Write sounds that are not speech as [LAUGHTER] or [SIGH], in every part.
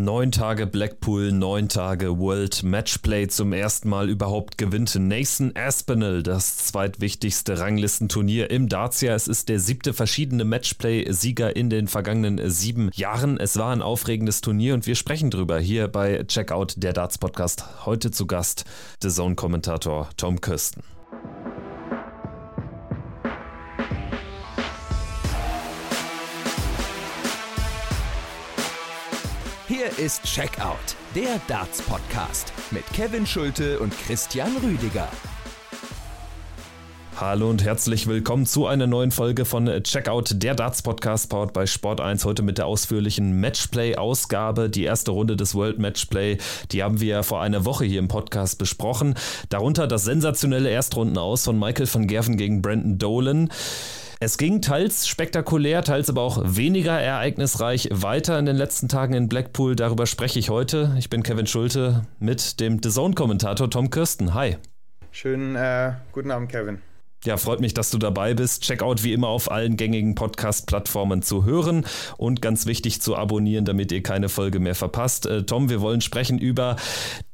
Neun Tage Blackpool, neun Tage World Matchplay. Zum ersten Mal überhaupt gewinnt Nathan Aspinall das zweitwichtigste Ranglistenturnier im Dartsia. Es ist der siebte verschiedene Matchplay-Sieger in den vergangenen sieben Jahren. Es war ein aufregendes Turnier und wir sprechen drüber hier bei Checkout, der Darts-Podcast. Heute zu Gast der Zone-Kommentator Tom Kirsten. Ist Checkout, der Darts Podcast mit Kevin Schulte und Christian Rüdiger. Hallo und herzlich willkommen zu einer neuen Folge von Checkout, der Darts Podcast, powered bei Sport 1. Heute mit der ausführlichen Matchplay-Ausgabe. Die erste Runde des World Matchplay, die haben wir vor einer Woche hier im Podcast besprochen. Darunter das sensationelle Erstrundenaus von Michael van Gerven gegen Brandon Dolan. Es ging teils spektakulär, teils aber auch weniger ereignisreich weiter in den letzten Tagen in Blackpool. Darüber spreche ich heute. Ich bin Kevin Schulte mit dem The Zone-Kommentator Tom Kirsten. Hi. Schönen äh, guten Abend, Kevin. Ja, freut mich, dass du dabei bist. Checkout wie immer auf allen gängigen Podcast-Plattformen zu hören und ganz wichtig zu abonnieren, damit ihr keine Folge mehr verpasst. Äh, Tom, wir wollen sprechen über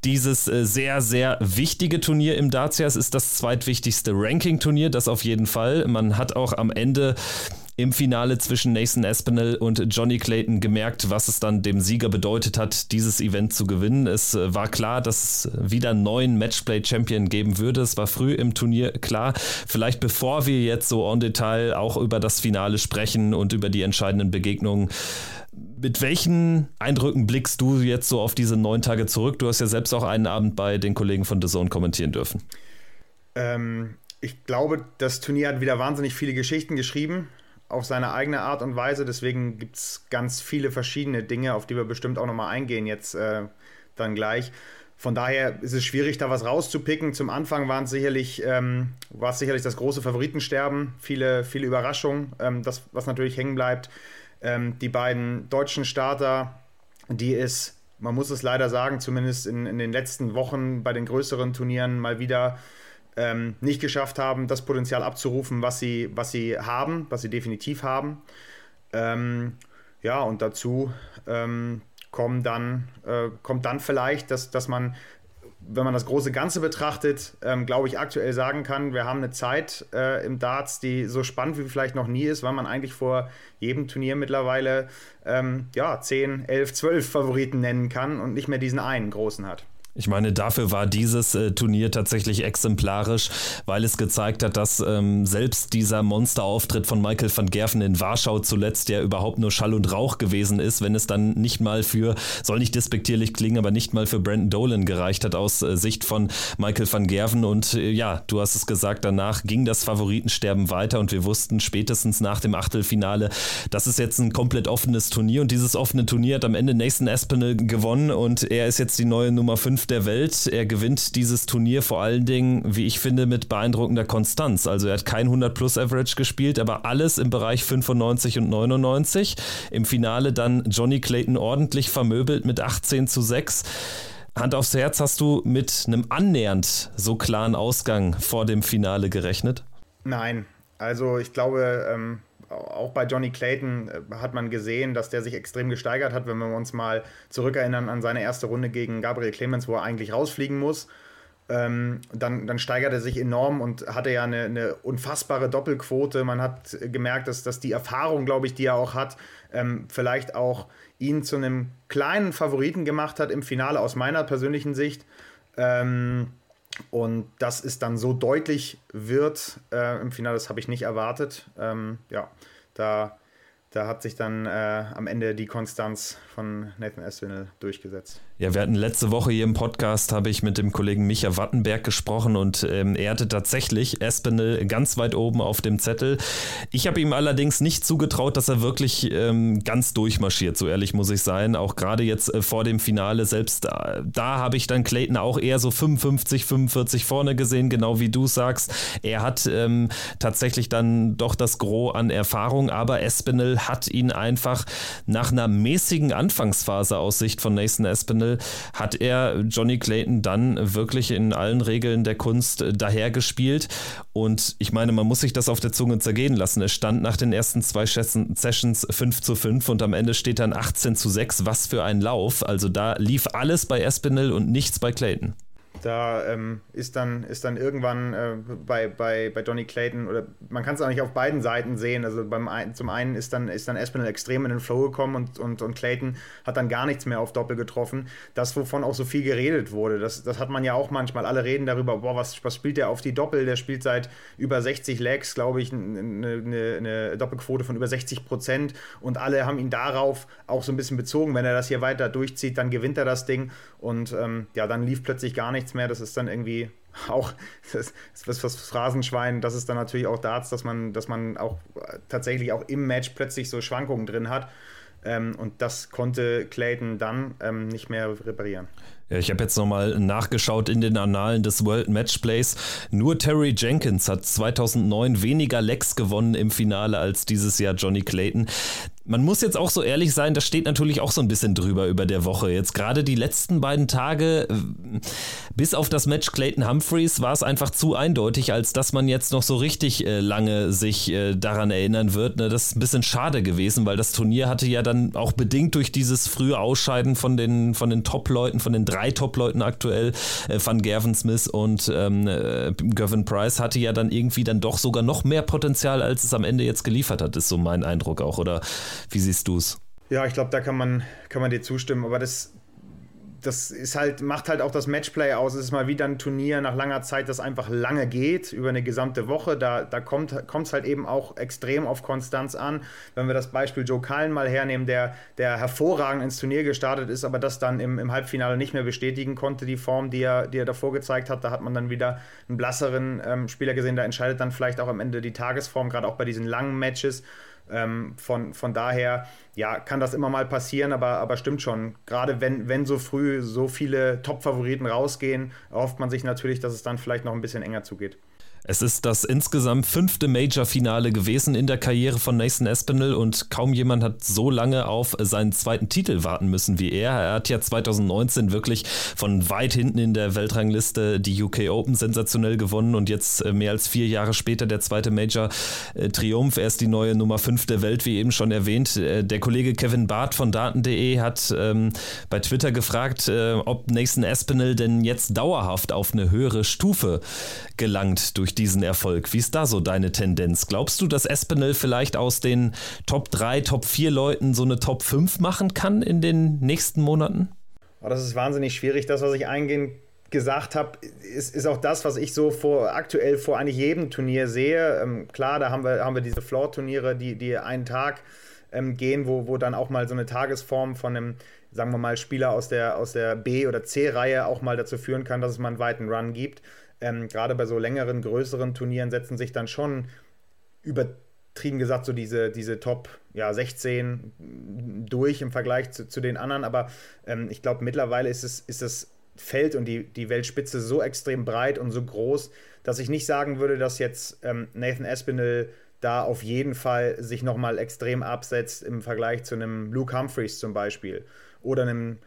dieses äh, sehr, sehr wichtige Turnier im Dacia. Es ist das zweitwichtigste Ranking-Turnier, das auf jeden Fall. Man hat auch am Ende im Finale zwischen Nathan Aspinall und Johnny Clayton gemerkt, was es dann dem Sieger bedeutet hat, dieses Event zu gewinnen. Es äh, war klar, dass es wieder einen neuen Matchplay-Champion geben würde. Es war früh im Turnier klar. Vielleicht bevor wir jetzt so en Detail auch über das Finale sprechen und über die entscheidenden Begegnungen, mit welchen Eindrücken blickst du jetzt so auf diese neun Tage zurück? Du hast ja selbst auch einen Abend bei den Kollegen von The Zone kommentieren dürfen. Ähm, ich glaube, das Turnier hat wieder wahnsinnig viele Geschichten geschrieben auf seine eigene Art und Weise. Deswegen gibt es ganz viele verschiedene Dinge, auf die wir bestimmt auch nochmal eingehen jetzt äh, dann gleich. Von daher ist es schwierig, da was rauszupicken. Zum Anfang waren sicherlich, ähm, war es sicherlich das große Favoritensterben, viele, viele Überraschungen, ähm, das, was natürlich hängen bleibt. Ähm, die beiden deutschen Starter, die es, man muss es leider sagen, zumindest in, in den letzten Wochen bei den größeren Turnieren mal wieder ähm, nicht geschafft haben, das Potenzial abzurufen, was sie, was sie haben, was sie definitiv haben. Ähm, ja, und dazu ähm, kommen dann, äh, kommt dann vielleicht, dass, dass man, wenn man das große Ganze betrachtet, ähm, glaube ich, aktuell sagen kann, wir haben eine Zeit äh, im Darts, die so spannend wie vielleicht noch nie ist, weil man eigentlich vor jedem Turnier mittlerweile ähm, ja, 10, 11, 12 Favoriten nennen kann und nicht mehr diesen einen großen hat. Ich meine, dafür war dieses äh, Turnier tatsächlich exemplarisch, weil es gezeigt hat, dass ähm, selbst dieser Monsterauftritt von Michael van Gerven in Warschau zuletzt ja überhaupt nur Schall und Rauch gewesen ist, wenn es dann nicht mal für, soll nicht despektierlich klingen, aber nicht mal für Brandon Dolan gereicht hat aus äh, Sicht von Michael van Gerven. Und äh, ja, du hast es gesagt, danach ging das Favoritensterben weiter und wir wussten spätestens nach dem Achtelfinale, das ist jetzt ein komplett offenes Turnier und dieses offene Turnier hat am Ende Nathan Aspinall gewonnen und er ist jetzt die neue Nummer 5 der Welt. Er gewinnt dieses Turnier vor allen Dingen, wie ich finde, mit beeindruckender Konstanz. Also er hat kein 100-plus-Average gespielt, aber alles im Bereich 95 und 99. Im Finale dann Johnny Clayton ordentlich vermöbelt mit 18 zu 6. Hand aufs Herz, hast du mit einem annähernd so klaren Ausgang vor dem Finale gerechnet? Nein, also ich glaube, ähm, auch bei Johnny Clayton äh, hat man gesehen, dass der sich extrem gesteigert hat, wenn wir uns mal zurückerinnern an seine erste Runde gegen Gabriel Clemens, wo er eigentlich rausfliegen muss. Ähm, dann, dann steigert er sich enorm und hatte ja eine, eine, unfassbare Doppelquote. Man hat gemerkt, dass, dass die Erfahrung, glaube ich, die er auch hat, ähm, vielleicht auch ihn zu einem kleinen Favoriten gemacht hat im Finale aus meiner persönlichen Sicht. Ähm, und dass es dann so deutlich wird äh, im Finale, das habe ich nicht erwartet. Ähm, ja, da da hat sich dann äh, am Ende die Konstanz von Nathan Aspinall durchgesetzt. Ja, wir hatten letzte Woche hier im Podcast, habe ich mit dem Kollegen Micha Wattenberg gesprochen und ähm, er hatte tatsächlich Aspinall ganz weit oben auf dem Zettel. Ich habe ihm allerdings nicht zugetraut, dass er wirklich ähm, ganz durchmarschiert, so ehrlich muss ich sein. Auch gerade jetzt äh, vor dem Finale, selbst da, da habe ich dann Clayton auch eher so 55, 45 vorne gesehen, genau wie du sagst. Er hat ähm, tatsächlich dann doch das Gros an Erfahrung, aber Aspinall hat ihn einfach nach einer mäßigen Anfangsphase aus Sicht von Nathan Espinel, hat er Johnny Clayton dann wirklich in allen Regeln der Kunst dahergespielt. Und ich meine, man muss sich das auf der Zunge zergehen lassen. Es stand nach den ersten zwei Sessions 5 zu 5 und am Ende steht dann 18 zu 6. Was für ein Lauf. Also da lief alles bei Espinel und nichts bei Clayton. Da ähm, ist, dann, ist dann irgendwann äh, bei, bei, bei Donny Clayton, oder man kann es eigentlich auf beiden Seiten sehen. Also beim ein, zum einen ist dann, ist dann Espinel extrem in den Flow gekommen und, und, und Clayton hat dann gar nichts mehr auf Doppel getroffen. Das, wovon auch so viel geredet wurde, das, das hat man ja auch manchmal. Alle reden darüber, boah, was, was spielt der auf die Doppel? Der spielt seit über 60 Legs, glaube ich, eine, eine, eine Doppelquote von über 60 Prozent. Und alle haben ihn darauf auch so ein bisschen bezogen. Wenn er das hier weiter durchzieht, dann gewinnt er das Ding. Und ähm, ja, dann lief plötzlich gar nichts mehr. Das ist dann irgendwie [LAUGHS] auch das, das, das Phrasenschwein, das ist dann natürlich auch Darts, dass man, dass man auch tatsächlich auch im Match plötzlich so Schwankungen drin hat. Ähm, und das konnte Clayton dann ähm, nicht mehr reparieren. Ja, ich habe jetzt nochmal nachgeschaut in den Annalen des World Matchplays. Nur Terry Jenkins hat 2009 weniger Lecks gewonnen im Finale als dieses Jahr Johnny Clayton. Man muss jetzt auch so ehrlich sein, das steht natürlich auch so ein bisschen drüber über der Woche. Jetzt gerade die letzten beiden Tage, äh, bis auf das Match Clayton Humphreys, war es einfach zu eindeutig, als dass man jetzt noch so richtig äh, lange sich äh, daran erinnern wird. Ne? Das ist ein bisschen schade gewesen, weil das Turnier hatte ja dann auch bedingt durch dieses frühe Ausscheiden von den, von den Top-Leuten, von den drei Top-Leuten aktuell, äh, Van Gerven Smith und ähm, äh, Gavin Price, hatte ja dann irgendwie dann doch sogar noch mehr Potenzial, als es am Ende jetzt geliefert hat, ist so mein Eindruck auch. Oder wie siehst du es? Ja, ich glaube, da kann man, kann man dir zustimmen. Aber das, das ist halt, macht halt auch das Matchplay aus. Es ist mal wieder ein Turnier nach langer Zeit, das einfach lange geht, über eine gesamte Woche. Da, da kommt es halt eben auch extrem auf Konstanz an. Wenn wir das Beispiel Joe Cullen mal hernehmen, der, der hervorragend ins Turnier gestartet ist, aber das dann im, im Halbfinale nicht mehr bestätigen konnte, die Form, die er, die er davor gezeigt hat. Da hat man dann wieder einen blasseren ähm, Spieler gesehen. Da entscheidet dann vielleicht auch am Ende die Tagesform, gerade auch bei diesen langen Matches. Ähm, von, von daher, ja, kann das immer mal passieren, aber, aber stimmt schon. Gerade wenn, wenn so früh so viele Top-Favoriten rausgehen, erhofft man sich natürlich, dass es dann vielleicht noch ein bisschen enger zugeht. Es ist das insgesamt fünfte Major-Finale gewesen in der Karriere von Nathan Espinel und kaum jemand hat so lange auf seinen zweiten Titel warten müssen wie er. Er hat ja 2019 wirklich von weit hinten in der Weltrangliste die UK Open sensationell gewonnen und jetzt äh, mehr als vier Jahre später der zweite Major-Triumph. Er ist die neue Nummer 5 der Welt, wie eben schon erwähnt. Äh, der Kollege Kevin Barth von Daten.de hat ähm, bei Twitter gefragt, äh, ob Nathan Espinel denn jetzt dauerhaft auf eine höhere Stufe gelangt durch diesen Erfolg. Wie ist da so deine Tendenz? Glaubst du, dass Espinel vielleicht aus den Top 3, Top 4 Leuten so eine Top 5 machen kann in den nächsten Monaten? Oh, das ist wahnsinnig schwierig. Das, was ich eingehend gesagt habe, ist, ist auch das, was ich so vor aktuell vor eigentlich jedem Turnier sehe. Ähm, klar, da haben wir, haben wir diese Floor-Turniere, die, die einen Tag ähm, gehen, wo, wo dann auch mal so eine Tagesform von einem, sagen wir mal, Spieler aus der, aus der B- oder C-Reihe auch mal dazu führen kann, dass es mal einen weiten Run gibt ähm, gerade bei so längeren, größeren Turnieren setzen sich dann schon übertrieben gesagt so diese, diese Top ja, 16 durch im Vergleich zu, zu den anderen. Aber ähm, ich glaube, mittlerweile ist es, ist das Feld und die, die Weltspitze so extrem breit und so groß, dass ich nicht sagen würde, dass jetzt ähm, Nathan Aspinall da auf jeden Fall sich nochmal extrem absetzt im Vergleich zu einem Luke Humphreys zum Beispiel oder einem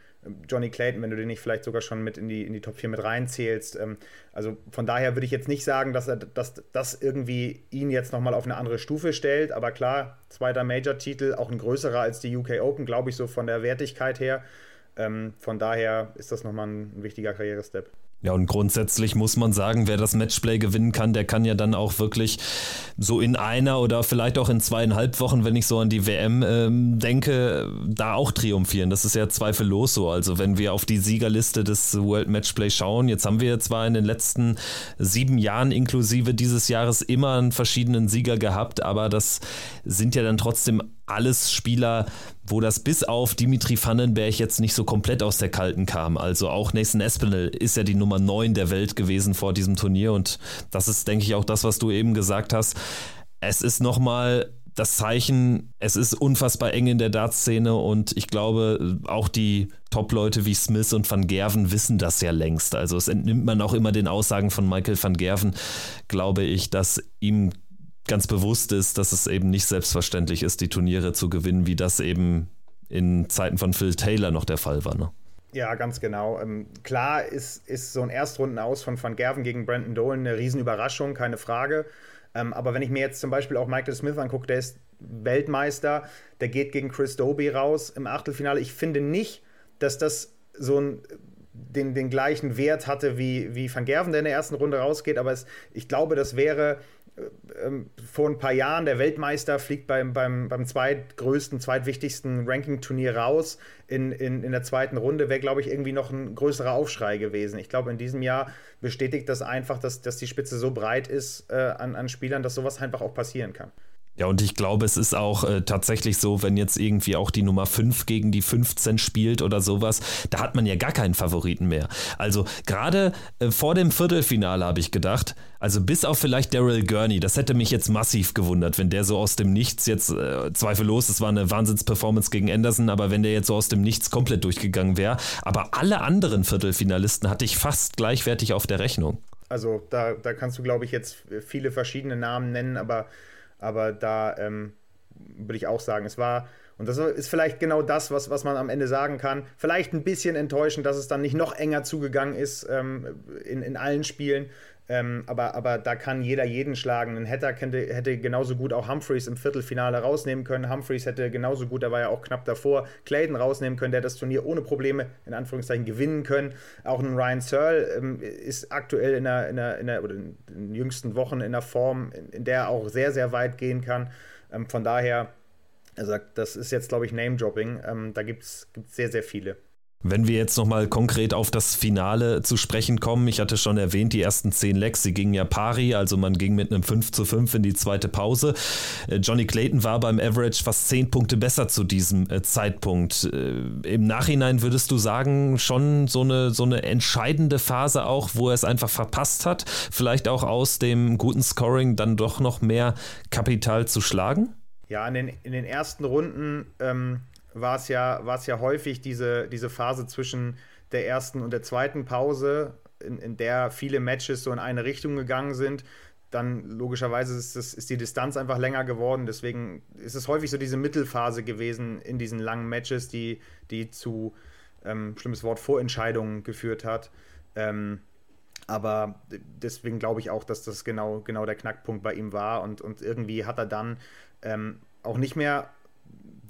Johnny Clayton, wenn du den nicht vielleicht sogar schon mit in die, in die Top 4 mit reinzählst. Ähm, also von daher würde ich jetzt nicht sagen, dass er dass das irgendwie ihn jetzt nochmal auf eine andere Stufe stellt. Aber klar, zweiter Major-Titel, auch ein größerer als die UK Open, glaube ich, so von der Wertigkeit her. Ähm, von daher ist das nochmal ein, ein wichtiger Karrierestep. Ja, und grundsätzlich muss man sagen, wer das Matchplay gewinnen kann, der kann ja dann auch wirklich so in einer oder vielleicht auch in zweieinhalb Wochen, wenn ich so an die WM ähm, denke, da auch triumphieren. Das ist ja zweifellos so. Also wenn wir auf die Siegerliste des World Matchplay schauen, jetzt haben wir zwar in den letzten sieben Jahren inklusive dieses Jahres immer einen verschiedenen Sieger gehabt, aber das sind ja dann trotzdem alles Spieler, wo das bis auf Dimitri Vandenberg jetzt nicht so komplett aus der Kalten kam. Also auch Nathan Espinel ist ja die Nummer 9 der Welt gewesen vor diesem Turnier und das ist, denke ich, auch das, was du eben gesagt hast. Es ist nochmal das Zeichen, es ist unfassbar eng in der Dartszene und ich glaube, auch die Top-Leute wie Smith und Van Gerven wissen das ja längst. Also es entnimmt man auch immer den Aussagen von Michael van Gerven, glaube ich, dass ihm ganz bewusst ist, dass es eben nicht selbstverständlich ist, die Turniere zu gewinnen, wie das eben in Zeiten von Phil Taylor noch der Fall war. Ne? Ja, ganz genau. Ähm, klar ist, ist so ein Erstrundenaus von Van Gerven gegen Brandon Dolan eine Riesenüberraschung, keine Frage. Ähm, aber wenn ich mir jetzt zum Beispiel auch Michael Smith angucke, der ist Weltmeister, der geht gegen Chris Doby raus im Achtelfinale. Ich finde nicht, dass das so ein den, den gleichen Wert hatte wie, wie Van Gerven, der in der ersten Runde rausgeht. Aber es, ich glaube, das wäre vor ein paar Jahren der Weltmeister fliegt beim, beim, beim zweitgrößten, zweitwichtigsten Ranking-Turnier raus in, in, in der zweiten Runde, wäre, glaube ich, irgendwie noch ein größerer Aufschrei gewesen. Ich glaube, in diesem Jahr bestätigt das einfach, dass, dass die Spitze so breit ist äh, an, an Spielern, dass sowas einfach auch passieren kann. Ja, und ich glaube, es ist auch äh, tatsächlich so, wenn jetzt irgendwie auch die Nummer 5 gegen die 15 spielt oder sowas, da hat man ja gar keinen Favoriten mehr. Also gerade äh, vor dem Viertelfinale habe ich gedacht, also bis auf vielleicht Daryl Gurney, das hätte mich jetzt massiv gewundert, wenn der so aus dem Nichts jetzt, äh, zweifellos, es war eine Wahnsinnsperformance gegen Anderson, aber wenn der jetzt so aus dem Nichts komplett durchgegangen wäre. Aber alle anderen Viertelfinalisten hatte ich fast gleichwertig auf der Rechnung. Also da, da kannst du, glaube ich, jetzt viele verschiedene Namen nennen, aber aber da ähm, würde ich auch sagen, es war, und das ist vielleicht genau das, was, was man am Ende sagen kann, vielleicht ein bisschen enttäuschend, dass es dann nicht noch enger zugegangen ist ähm, in, in allen Spielen. Ähm, aber, aber da kann jeder jeden schlagen. Ein Hatter hätte, hätte genauso gut auch Humphreys im Viertelfinale rausnehmen können. Humphreys hätte genauso gut, da war ja auch knapp davor, Clayton rausnehmen können, der das Turnier ohne Probleme in Anführungszeichen gewinnen können. Auch ein Ryan Searle ähm, ist aktuell in der, in der, in der oder in den jüngsten Wochen in der Form, in, in der er auch sehr, sehr weit gehen kann. Ähm, von daher, also das ist jetzt, glaube ich, Name-Dropping. Ähm, da gibt es sehr, sehr viele. Wenn wir jetzt nochmal konkret auf das Finale zu sprechen kommen, ich hatte schon erwähnt, die ersten zehn Lecks, sie gingen ja pari, also man ging mit einem 5 zu 5 in die zweite Pause. Äh, Johnny Clayton war beim Average fast zehn Punkte besser zu diesem äh, Zeitpunkt. Äh, Im Nachhinein würdest du sagen, schon so eine, so eine entscheidende Phase auch, wo er es einfach verpasst hat, vielleicht auch aus dem guten Scoring dann doch noch mehr Kapital zu schlagen? Ja, in den, in den ersten Runden ähm, war es ja, ja häufig diese, diese Phase zwischen der ersten und der zweiten Pause, in, in der viele Matches so in eine Richtung gegangen sind. Dann logischerweise ist, das, ist die Distanz einfach länger geworden. Deswegen ist es häufig so diese Mittelphase gewesen in diesen langen Matches, die, die zu, ähm, schlimmes Wort, Vorentscheidungen geführt hat. Ähm, aber deswegen glaube ich auch, dass das genau, genau der Knackpunkt bei ihm war. Und, und irgendwie hat er dann ähm, auch nicht mehr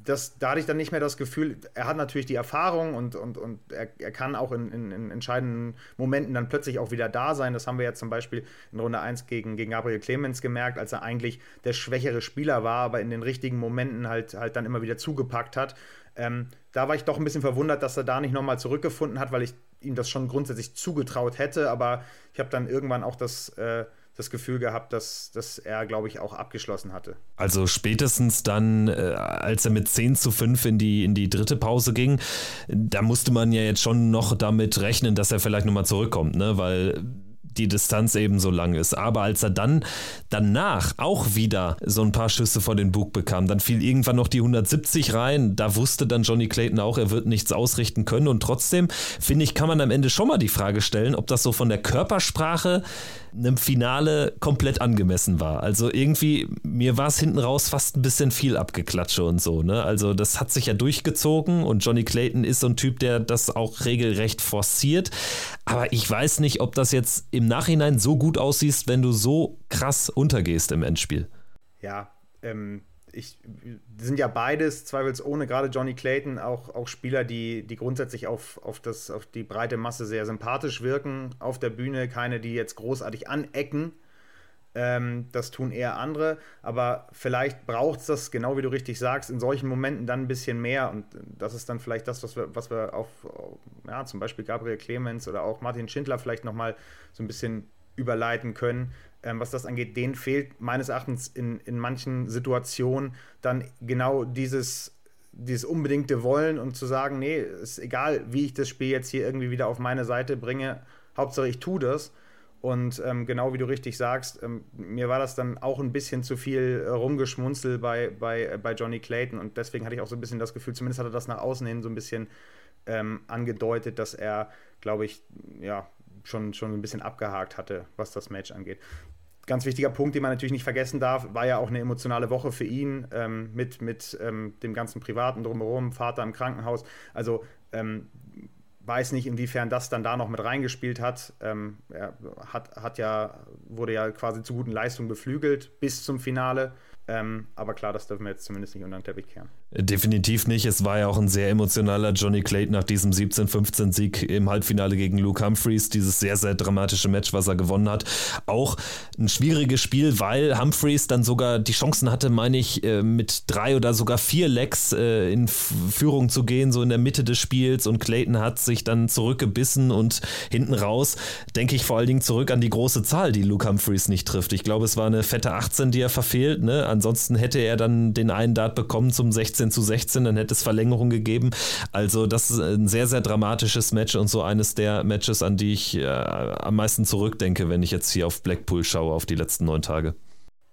das, da hatte ich dann nicht mehr das Gefühl, er hat natürlich die Erfahrung und, und, und er, er kann auch in, in, in, entscheidenden Momenten dann plötzlich auch wieder da sein. Das haben wir ja zum Beispiel in Runde 1 gegen, gegen Gabriel Clemens gemerkt, als er eigentlich der schwächere Spieler war, aber in den richtigen Momenten halt, halt dann immer wieder zugepackt hat. Ähm, da war ich doch ein bisschen verwundert, dass er da nicht nochmal zurückgefunden hat, weil ich ihm das schon grundsätzlich zugetraut hätte, aber ich habe dann irgendwann auch das. Äh, das Gefühl gehabt, dass, dass er, glaube ich, auch abgeschlossen hatte. Also spätestens dann, äh, als er mit 10 zu 5 in die, in die dritte Pause ging, da musste man ja jetzt schon noch damit rechnen, dass er vielleicht nochmal zurückkommt, ne? weil die Distanz eben so lang ist. Aber als er dann danach auch wieder so ein paar Schüsse vor den Bug bekam, dann fiel irgendwann noch die 170 rein. Da wusste dann Johnny Clayton auch, er wird nichts ausrichten können. Und trotzdem, finde ich, kann man am Ende schon mal die Frage stellen, ob das so von der Körpersprache einem Finale komplett angemessen war. Also irgendwie, mir war es hinten raus fast ein bisschen viel Abgeklatsche und so. Ne? Also das hat sich ja durchgezogen und Johnny Clayton ist so ein Typ, der das auch regelrecht forciert. Aber ich weiß nicht, ob das jetzt im Nachhinein so gut aussieht, wenn du so krass untergehst im Endspiel. Ja, ähm, ich, sind ja beides zweifelsohne, gerade Johnny Clayton, auch, auch Spieler, die, die grundsätzlich auf, auf, das, auf die breite Masse sehr sympathisch wirken auf der Bühne. Keine, die jetzt großartig anecken. Ähm, das tun eher andere. Aber vielleicht braucht es das, genau wie du richtig sagst, in solchen Momenten dann ein bisschen mehr. Und das ist dann vielleicht das, was wir, was wir auf, ja, zum Beispiel Gabriel Clemens oder auch Martin Schindler vielleicht nochmal so ein bisschen überleiten können ähm, was das angeht, denen fehlt meines Erachtens in, in manchen Situationen dann genau dieses, dieses unbedingte Wollen und zu sagen, nee, ist egal, wie ich das Spiel jetzt hier irgendwie wieder auf meine Seite bringe, Hauptsache ich tue das. Und ähm, genau wie du richtig sagst, ähm, mir war das dann auch ein bisschen zu viel äh, rumgeschmunzel bei, bei, äh, bei Johnny Clayton und deswegen hatte ich auch so ein bisschen das Gefühl, zumindest hat er das nach außen hin so ein bisschen ähm, angedeutet, dass er, glaube ich, ja, schon, schon ein bisschen abgehakt hatte, was das Match angeht. ganz wichtiger Punkt, den man natürlich nicht vergessen darf, war ja auch eine emotionale Woche für ihn ähm, mit, mit ähm, dem ganzen Privaten drumherum, Vater im Krankenhaus. Also ähm, weiß nicht, inwiefern das dann da noch mit reingespielt hat. Ähm, er hat, hat ja, wurde ja quasi zu guten Leistungen beflügelt bis zum Finale. Ähm, aber klar, das dürfen wir jetzt zumindest nicht unter den Teppich kehren. Definitiv nicht. Es war ja auch ein sehr emotionaler Johnny Clayton nach diesem 17-15-Sieg im Halbfinale gegen Luke Humphreys. Dieses sehr, sehr dramatische Match, was er gewonnen hat. Auch ein schwieriges Spiel, weil Humphreys dann sogar die Chancen hatte, meine ich, äh, mit drei oder sogar vier Lecks äh, in Führung zu gehen, so in der Mitte des Spiels. Und Clayton hat sich dann zurückgebissen und hinten raus denke ich vor allen Dingen zurück an die große Zahl, die Luke Humphreys nicht trifft. Ich glaube, es war eine fette 18, die er verfehlt. Ne? Ansonsten hätte er dann den einen Dart bekommen zum 16 zu 16, dann hätte es Verlängerung gegeben. Also das ist ein sehr, sehr dramatisches Match und so eines der Matches, an die ich äh, am meisten zurückdenke, wenn ich jetzt hier auf Blackpool schaue, auf die letzten neun Tage.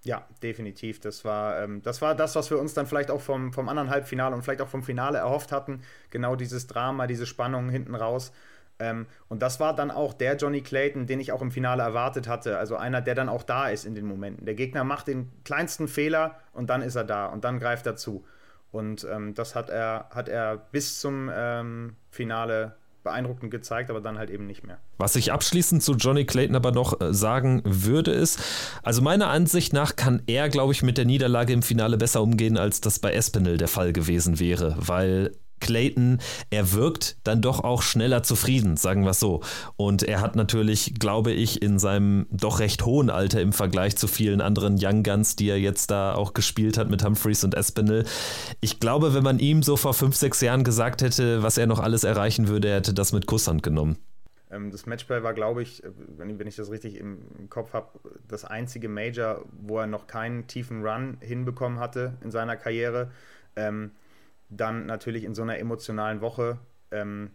Ja, definitiv. Das war, ähm, das war das, was wir uns dann vielleicht auch vom, vom anderen Halbfinale und vielleicht auch vom Finale erhofft hatten. Genau dieses Drama, diese Spannung hinten raus. Ähm, und das war dann auch der Johnny Clayton, den ich auch im Finale erwartet hatte. Also einer, der dann auch da ist in den Momenten. Der Gegner macht den kleinsten Fehler und dann ist er da und dann greift er zu. Und ähm, das hat er, hat er bis zum ähm, Finale beeindruckend gezeigt, aber dann halt eben nicht mehr. Was ich abschließend zu Johnny Clayton aber noch äh, sagen würde, ist, also meiner Ansicht nach kann er, glaube ich, mit der Niederlage im Finale besser umgehen, als das bei Espinel der Fall gewesen wäre, weil Clayton, er wirkt dann doch auch schneller zufrieden, sagen wir es so. Und er hat natürlich, glaube ich, in seinem doch recht hohen Alter im Vergleich zu vielen anderen Young Guns, die er jetzt da auch gespielt hat mit Humphreys und Espinel. Ich glaube, wenn man ihm so vor fünf, sechs Jahren gesagt hätte, was er noch alles erreichen würde, er hätte das mit Kusshand genommen. Ähm, das Matchplay war, glaube ich, wenn ich das richtig im Kopf habe, das einzige Major, wo er noch keinen tiefen Run hinbekommen hatte in seiner Karriere. Ähm, dann natürlich in so einer emotionalen Woche ähm,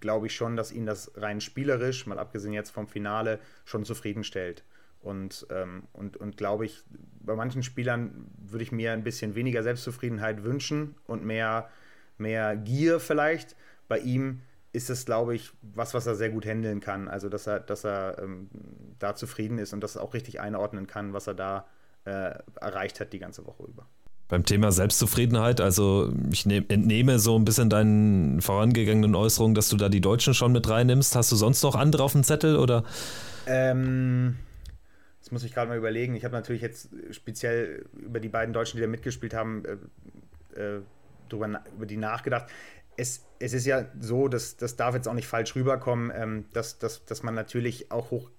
glaube ich schon, dass ihn das rein spielerisch, mal abgesehen jetzt vom Finale, schon zufriedenstellt. Und, ähm, und, und glaube ich, bei manchen Spielern würde ich mir ein bisschen weniger Selbstzufriedenheit wünschen und mehr, mehr Gier vielleicht. Bei ihm ist es, glaube ich, was, was er sehr gut handeln kann. Also, dass er, dass er ähm, da zufrieden ist und das auch richtig einordnen kann, was er da äh, erreicht hat die ganze Woche über. Beim Thema Selbstzufriedenheit, also ich ne entnehme so ein bisschen deinen vorangegangenen Äußerungen, dass du da die Deutschen schon mit reinnimmst. Hast du sonst noch andere auf dem Zettel oder? Ähm, das muss ich gerade mal überlegen. Ich habe natürlich jetzt speziell über die beiden Deutschen, die da mitgespielt haben, äh, äh, drüber, über die nachgedacht. Es, es ist ja so, dass das darf jetzt auch nicht falsch rüberkommen, ähm, dass, dass, dass man natürlich auch hoch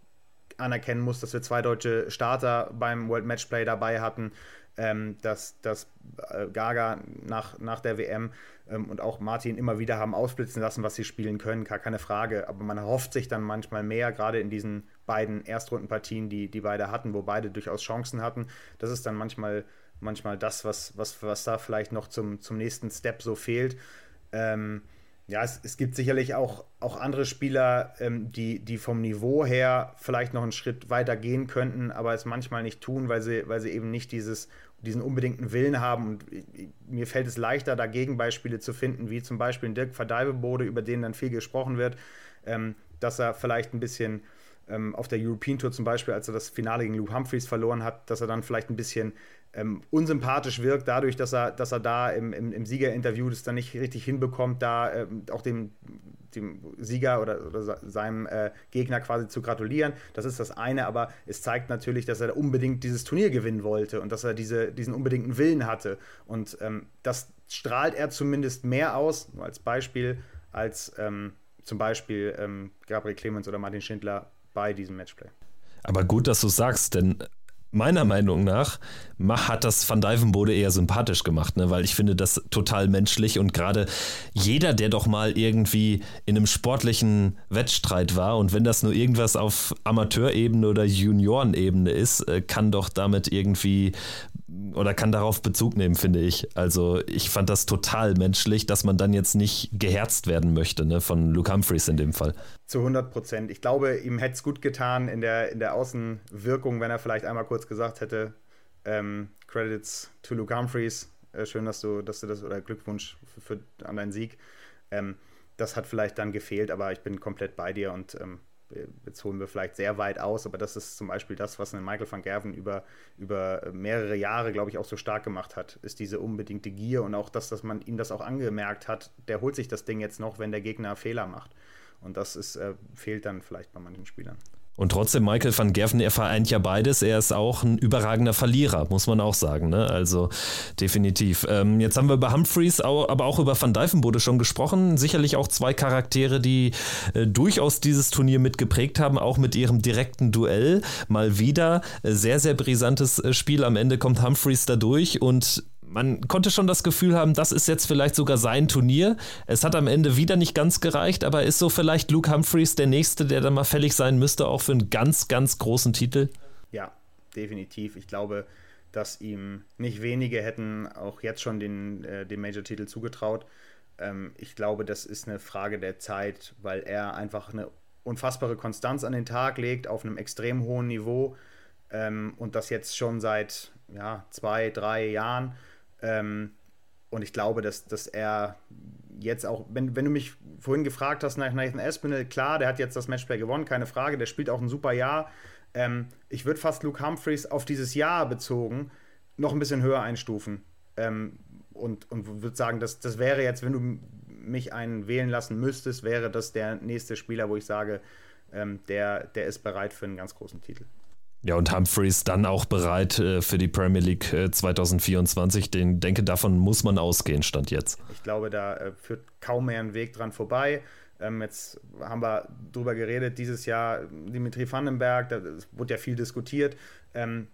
anerkennen muss, dass wir zwei deutsche Starter beim World Matchplay dabei hatten ähm, dass, dass äh, Gaga nach, nach der WM ähm, und auch Martin immer wieder haben ausblitzen lassen, was sie spielen können, gar keine Frage. Aber man erhofft sich dann manchmal mehr, gerade in diesen beiden Erstrundenpartien, die, die beide hatten, wo beide durchaus Chancen hatten. Das ist dann manchmal, manchmal das, was, was, was da vielleicht noch zum, zum nächsten Step so fehlt. Ähm, ja, es, es, gibt sicherlich auch, auch andere Spieler, ähm, die, die vom Niveau her vielleicht noch einen Schritt weiter gehen könnten, aber es manchmal nicht tun, weil sie, weil sie eben nicht dieses, diesen unbedingten Willen haben. Und mir fällt es leichter, da Gegenbeispiele zu finden, wie zum Beispiel Dirk Verdeibebode, über den dann viel gesprochen wird, ähm, dass er vielleicht ein bisschen ähm, auf der European Tour zum Beispiel, als er das Finale gegen Luke Humphreys verloren hat, dass er dann vielleicht ein bisschen ähm, unsympathisch wirkt, dadurch, dass er, dass er da im, im, im Siegerinterview das dann nicht richtig hinbekommt, da ähm, auch dem, dem Sieger oder, oder seinem äh, Gegner quasi zu gratulieren. Das ist das eine, aber es zeigt natürlich, dass er unbedingt dieses Turnier gewinnen wollte und dass er diese, diesen unbedingten Willen hatte. Und ähm, das strahlt er zumindest mehr aus, nur als Beispiel, als ähm, zum Beispiel ähm, Gabriel Clemens oder Martin Schindler bei diesem Matchplay. Aber gut, dass du sagst, denn meiner Meinung nach hat das Van Dijvenbode eher sympathisch gemacht, ne? weil ich finde das total menschlich und gerade jeder, der doch mal irgendwie in einem sportlichen Wettstreit war und wenn das nur irgendwas auf Amateurebene oder Juniorenebene ist, äh, kann doch damit irgendwie oder kann darauf Bezug nehmen, finde ich. Also ich fand das total menschlich, dass man dann jetzt nicht geherzt werden möchte, ne, von Luke Humphreys in dem Fall. Zu 100 Prozent. Ich glaube, ihm hätte es gut getan in der, in der Außenwirkung, wenn er vielleicht einmal kurz gesagt hätte, ähm, Credits to Luke Humphreys. Äh, schön, dass du, dass du das, oder Glückwunsch für, für an deinen Sieg. Ähm, das hat vielleicht dann gefehlt, aber ich bin komplett bei dir und ähm, jetzt holen wir vielleicht sehr weit aus, aber das ist zum Beispiel das, was einen Michael van Gerven über, über mehrere Jahre, glaube ich, auch so stark gemacht hat, ist diese unbedingte Gier und auch das, dass man ihm das auch angemerkt hat, der holt sich das Ding jetzt noch, wenn der Gegner Fehler macht. Und das ist, äh, fehlt dann vielleicht bei manchen Spielern. Und trotzdem, Michael van Gerven, er vereint ja beides. Er ist auch ein überragender Verlierer, muss man auch sagen. Ne? Also definitiv. Ähm, jetzt haben wir über Humphreys, aber auch über Van Dijvenbode schon gesprochen. Sicherlich auch zwei Charaktere, die äh, durchaus dieses Turnier mitgeprägt haben, auch mit ihrem direkten Duell. Mal wieder äh, sehr, sehr brisantes äh, Spiel. Am Ende kommt Humphreys da durch und man konnte schon das Gefühl haben, das ist jetzt vielleicht sogar sein Turnier. Es hat am Ende wieder nicht ganz gereicht, aber ist so vielleicht Luke Humphreys der Nächste, der dann mal fällig sein müsste, auch für einen ganz, ganz großen Titel? Ja, definitiv. Ich glaube, dass ihm nicht wenige hätten auch jetzt schon den, äh, den Major-Titel zugetraut. Ähm, ich glaube, das ist eine Frage der Zeit, weil er einfach eine unfassbare Konstanz an den Tag legt auf einem extrem hohen Niveau ähm, und das jetzt schon seit ja, zwei, drei Jahren. Ähm, und ich glaube, dass, dass er jetzt auch, wenn, wenn du mich vorhin gefragt hast nach Nathan Espinel, klar, der hat jetzt das Matchplay gewonnen, keine Frage, der spielt auch ein super Jahr. Ähm, ich würde fast Luke Humphreys auf dieses Jahr bezogen noch ein bisschen höher einstufen. Ähm, und und würde sagen, dass, das wäre jetzt, wenn du mich einen wählen lassen müsstest, wäre das der nächste Spieler, wo ich sage, ähm, der, der ist bereit für einen ganz großen Titel. Ja, und Humphreys dann auch bereit äh, für die Premier League äh, 2024. Den denke, davon muss man ausgehen, stand jetzt. Ich glaube, da äh, führt kaum mehr ein Weg dran vorbei. Ähm, jetzt haben wir drüber geredet, dieses Jahr Dimitri Vandenberg, da wurde ja viel diskutiert. Ähm,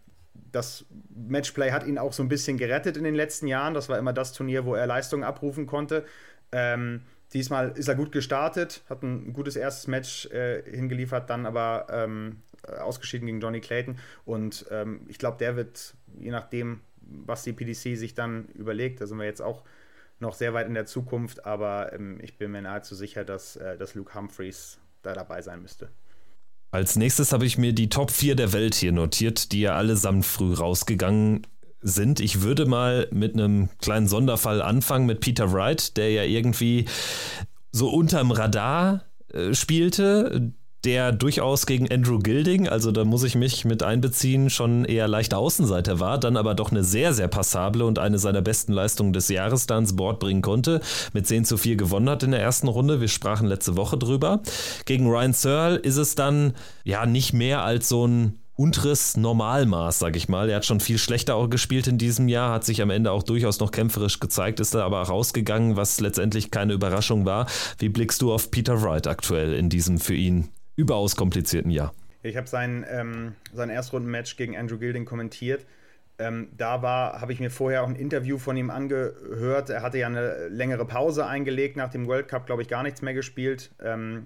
das Matchplay hat ihn auch so ein bisschen gerettet in den letzten Jahren. Das war immer das Turnier, wo er Leistungen abrufen konnte. Ähm, diesmal ist er gut gestartet, hat ein gutes erstes Match äh, hingeliefert, dann aber ähm, äh, ausgeschieden gegen Johnny Clayton. Und ähm, ich glaube, der wird, je nachdem, was die PDC sich dann überlegt, da sind wir jetzt auch noch sehr weit in der Zukunft, aber ähm, ich bin mir nahezu sicher, dass, äh, dass Luke Humphreys da dabei sein müsste. Als nächstes habe ich mir die Top 4 der Welt hier notiert, die ja allesamt früh rausgegangen sind. Ich würde mal mit einem kleinen Sonderfall anfangen mit Peter Wright, der ja irgendwie so unterm Radar äh, spielte, der durchaus gegen Andrew Gilding, also da muss ich mich mit einbeziehen, schon eher leichter Außenseiter war, dann aber doch eine sehr, sehr passable und eine seiner besten Leistungen des Jahres da ins Board bringen konnte, mit 10 zu 4 gewonnen hat in der ersten Runde. Wir sprachen letzte Woche drüber. Gegen Ryan Searle ist es dann ja nicht mehr als so ein unteres Normalmaß, sag ich mal. Er hat schon viel schlechter auch gespielt in diesem Jahr, hat sich am Ende auch durchaus noch kämpferisch gezeigt, ist da aber rausgegangen, was letztendlich keine Überraschung war. Wie blickst du auf Peter Wright aktuell in diesem für ihn überaus komplizierten Jahr. Ich habe sein, ähm, sein Erstrundenmatch gegen Andrew Gilding kommentiert. Ähm, da war, habe ich mir vorher auch ein Interview von ihm angehört. Er hatte ja eine längere Pause eingelegt, nach dem World Cup, glaube ich, gar nichts mehr gespielt. Ähm,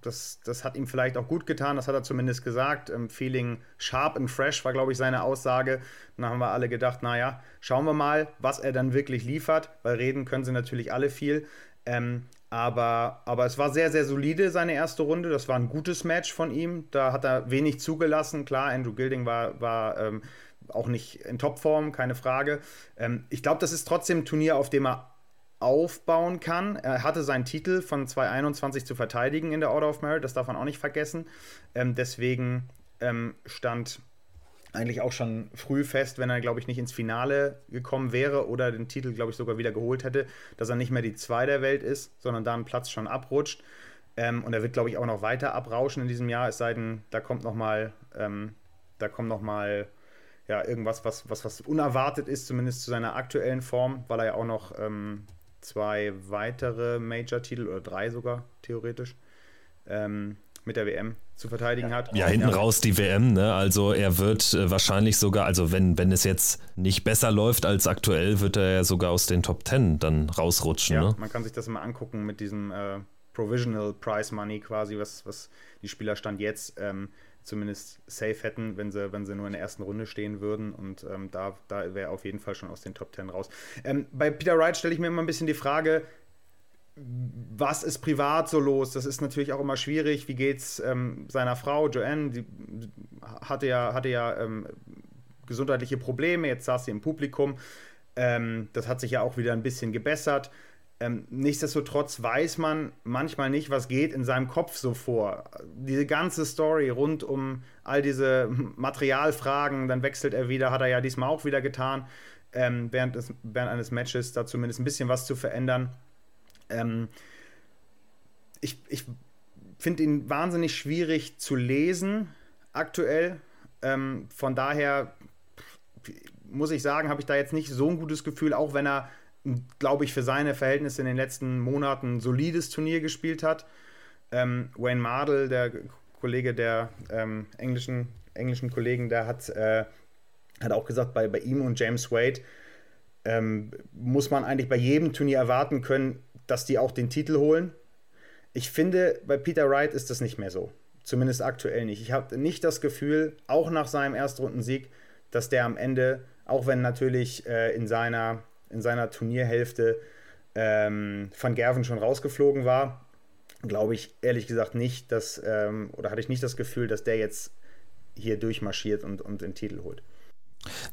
das, das hat ihm vielleicht auch gut getan, das hat er zumindest gesagt. Ähm, feeling sharp and fresh war, glaube ich, seine Aussage. Dann haben wir alle gedacht, naja, schauen wir mal, was er dann wirklich liefert, weil reden können sie natürlich alle viel. Ähm, aber, aber es war sehr, sehr solide, seine erste Runde. Das war ein gutes Match von ihm. Da hat er wenig zugelassen. Klar, Andrew Gilding war, war ähm, auch nicht in Topform, keine Frage. Ähm, ich glaube, das ist trotzdem ein Turnier, auf dem er aufbauen kann. Er hatte seinen Titel von 2021 zu verteidigen in der Order of Merit, das darf man auch nicht vergessen. Ähm, deswegen ähm, stand eigentlich auch schon früh fest, wenn er, glaube ich, nicht ins Finale gekommen wäre oder den Titel, glaube ich, sogar wieder geholt hätte, dass er nicht mehr die Zwei der Welt ist, sondern da einen Platz schon abrutscht. Ähm, und er wird, glaube ich, auch noch weiter abrauschen in diesem Jahr, es sei denn, da kommt noch mal, ähm, da kommt noch mal ja, irgendwas, was, was, was unerwartet ist, zumindest zu seiner aktuellen Form, weil er ja auch noch ähm, zwei weitere Major-Titel oder drei sogar theoretisch ähm, mit der WM zu verteidigen hat. Ja, hinten raus die WM, ne? Also er wird äh, wahrscheinlich sogar, also wenn, wenn es jetzt nicht besser läuft als aktuell, wird er ja sogar aus den Top Ten dann rausrutschen. Ja, ne? man kann sich das immer angucken mit diesem äh, Provisional Prize Money quasi, was, was die Spielerstand jetzt ähm, zumindest safe hätten, wenn sie, wenn sie nur in der ersten Runde stehen würden. Und ähm, da, da wäre auf jeden Fall schon aus den Top Ten raus. Ähm, bei Peter Wright stelle ich mir immer ein bisschen die Frage, was ist privat so los? Das ist natürlich auch immer schwierig. Wie geht's ähm, seiner Frau, Joanne? Die hatte ja, hatte ja ähm, gesundheitliche Probleme. Jetzt saß sie im Publikum. Ähm, das hat sich ja auch wieder ein bisschen gebessert. Ähm, nichtsdestotrotz weiß man manchmal nicht, was geht in seinem Kopf so vor. Diese ganze Story rund um all diese Materialfragen, dann wechselt er wieder, hat er ja diesmal auch wieder getan, ähm, während, des, während eines Matches, da zumindest ein bisschen was zu verändern. Ähm, ich ich finde ihn wahnsinnig schwierig zu lesen aktuell. Ähm, von daher muss ich sagen, habe ich da jetzt nicht so ein gutes Gefühl, auch wenn er glaube ich, für seine Verhältnisse in den letzten Monaten ein solides Turnier gespielt hat. Ähm, Wayne Mardell, der Kollege der ähm, englischen, englischen Kollegen, der hat, äh, hat auch gesagt, bei, bei ihm und James Wade ähm, muss man eigentlich bei jedem Turnier erwarten können, dass die auch den Titel holen. Ich finde, bei Peter Wright ist das nicht mehr so. Zumindest aktuell nicht. Ich habe nicht das Gefühl, auch nach seinem Erstrundensieg, dass der am Ende, auch wenn natürlich äh, in seiner in seiner Turnierhälfte ähm, Van Gerven schon rausgeflogen war, glaube ich ehrlich gesagt nicht, dass, ähm, oder hatte ich nicht das Gefühl, dass der jetzt hier durchmarschiert und, und den Titel holt.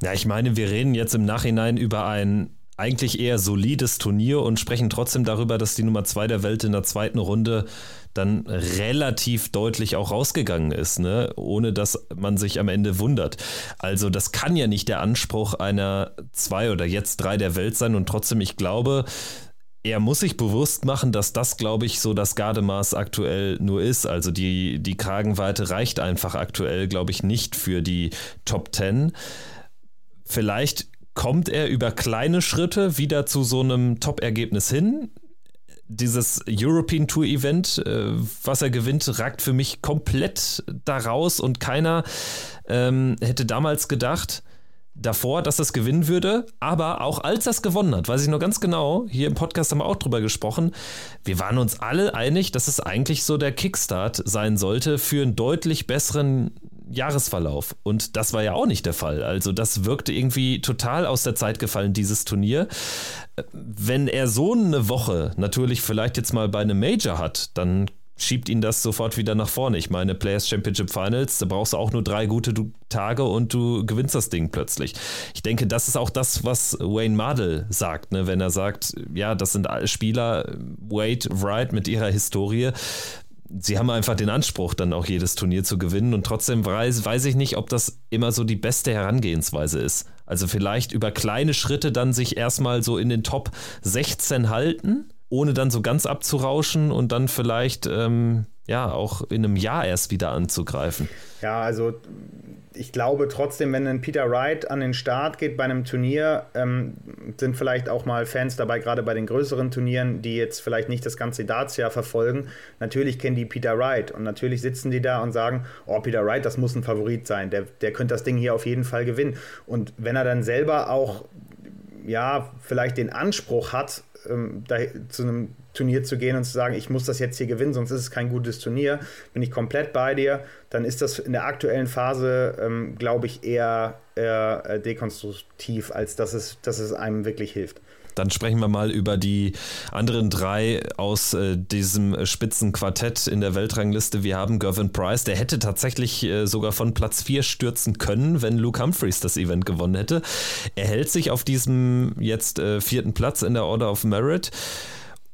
Ja, ich meine, wir reden jetzt im Nachhinein über ein eigentlich eher solides Turnier und sprechen trotzdem darüber, dass die Nummer zwei der Welt in der zweiten Runde dann relativ deutlich auch rausgegangen ist, ne? ohne dass man sich am Ende wundert. Also das kann ja nicht der Anspruch einer zwei oder jetzt drei der Welt sein und trotzdem, ich glaube, er muss sich bewusst machen, dass das, glaube ich, so das Gardemaß aktuell nur ist. Also die, die Kragenweite reicht einfach aktuell, glaube ich, nicht für die Top Ten. Vielleicht kommt er über kleine Schritte wieder zu so einem Top-Ergebnis hin. Dieses European Tour Event, äh, was er gewinnt, ragt für mich komplett daraus und keiner ähm, hätte damals gedacht, davor, dass es gewinnen würde, aber auch als es gewonnen hat, weiß ich noch ganz genau, hier im Podcast haben wir auch drüber gesprochen, wir waren uns alle einig, dass es eigentlich so der Kickstart sein sollte für einen deutlich besseren Jahresverlauf. Und das war ja auch nicht der Fall. Also das wirkte irgendwie total aus der Zeit gefallen, dieses Turnier. Wenn er so eine Woche natürlich vielleicht jetzt mal bei einem Major hat, dann schiebt ihn das sofort wieder nach vorne. Ich meine, Players Championship Finals, da brauchst du auch nur drei gute Tage und du gewinnst das Ding plötzlich. Ich denke, das ist auch das, was Wayne Mardell sagt, ne? wenn er sagt, ja, das sind Spieler, Wade, Wright mit ihrer Historie, sie haben einfach den Anspruch, dann auch jedes Turnier zu gewinnen. Und trotzdem weiß, weiß ich nicht, ob das immer so die beste Herangehensweise ist. Also vielleicht über kleine Schritte dann sich erstmal so in den Top 16 halten, ohne dann so ganz abzurauschen und dann vielleicht ähm, ja auch in einem Jahr erst wieder anzugreifen. Ja, also ich glaube trotzdem, wenn ein Peter Wright an den Start geht bei einem Turnier, ähm, sind vielleicht auch mal Fans dabei, gerade bei den größeren Turnieren, die jetzt vielleicht nicht das ganze Darts-Jahr verfolgen. Natürlich kennen die Peter Wright und natürlich sitzen die da und sagen, oh, Peter Wright, das muss ein Favorit sein, der, der könnte das Ding hier auf jeden Fall gewinnen. Und wenn er dann selber auch, ja, vielleicht den Anspruch hat, ähm, da, zu einem Turnier zu gehen und zu sagen, ich muss das jetzt hier gewinnen, sonst ist es kein gutes Turnier, bin ich komplett bei dir, dann ist das in der aktuellen Phase, ähm, glaube ich, eher, eher äh, dekonstruktiv, als dass es, dass es einem wirklich hilft. Dann sprechen wir mal über die anderen drei aus äh, diesem Spitzenquartett in der Weltrangliste. Wir haben Gervin Price, der hätte tatsächlich äh, sogar von Platz 4 stürzen können, wenn Luke Humphreys das Event gewonnen hätte. Er hält sich auf diesem jetzt äh, vierten Platz in der Order of Merit.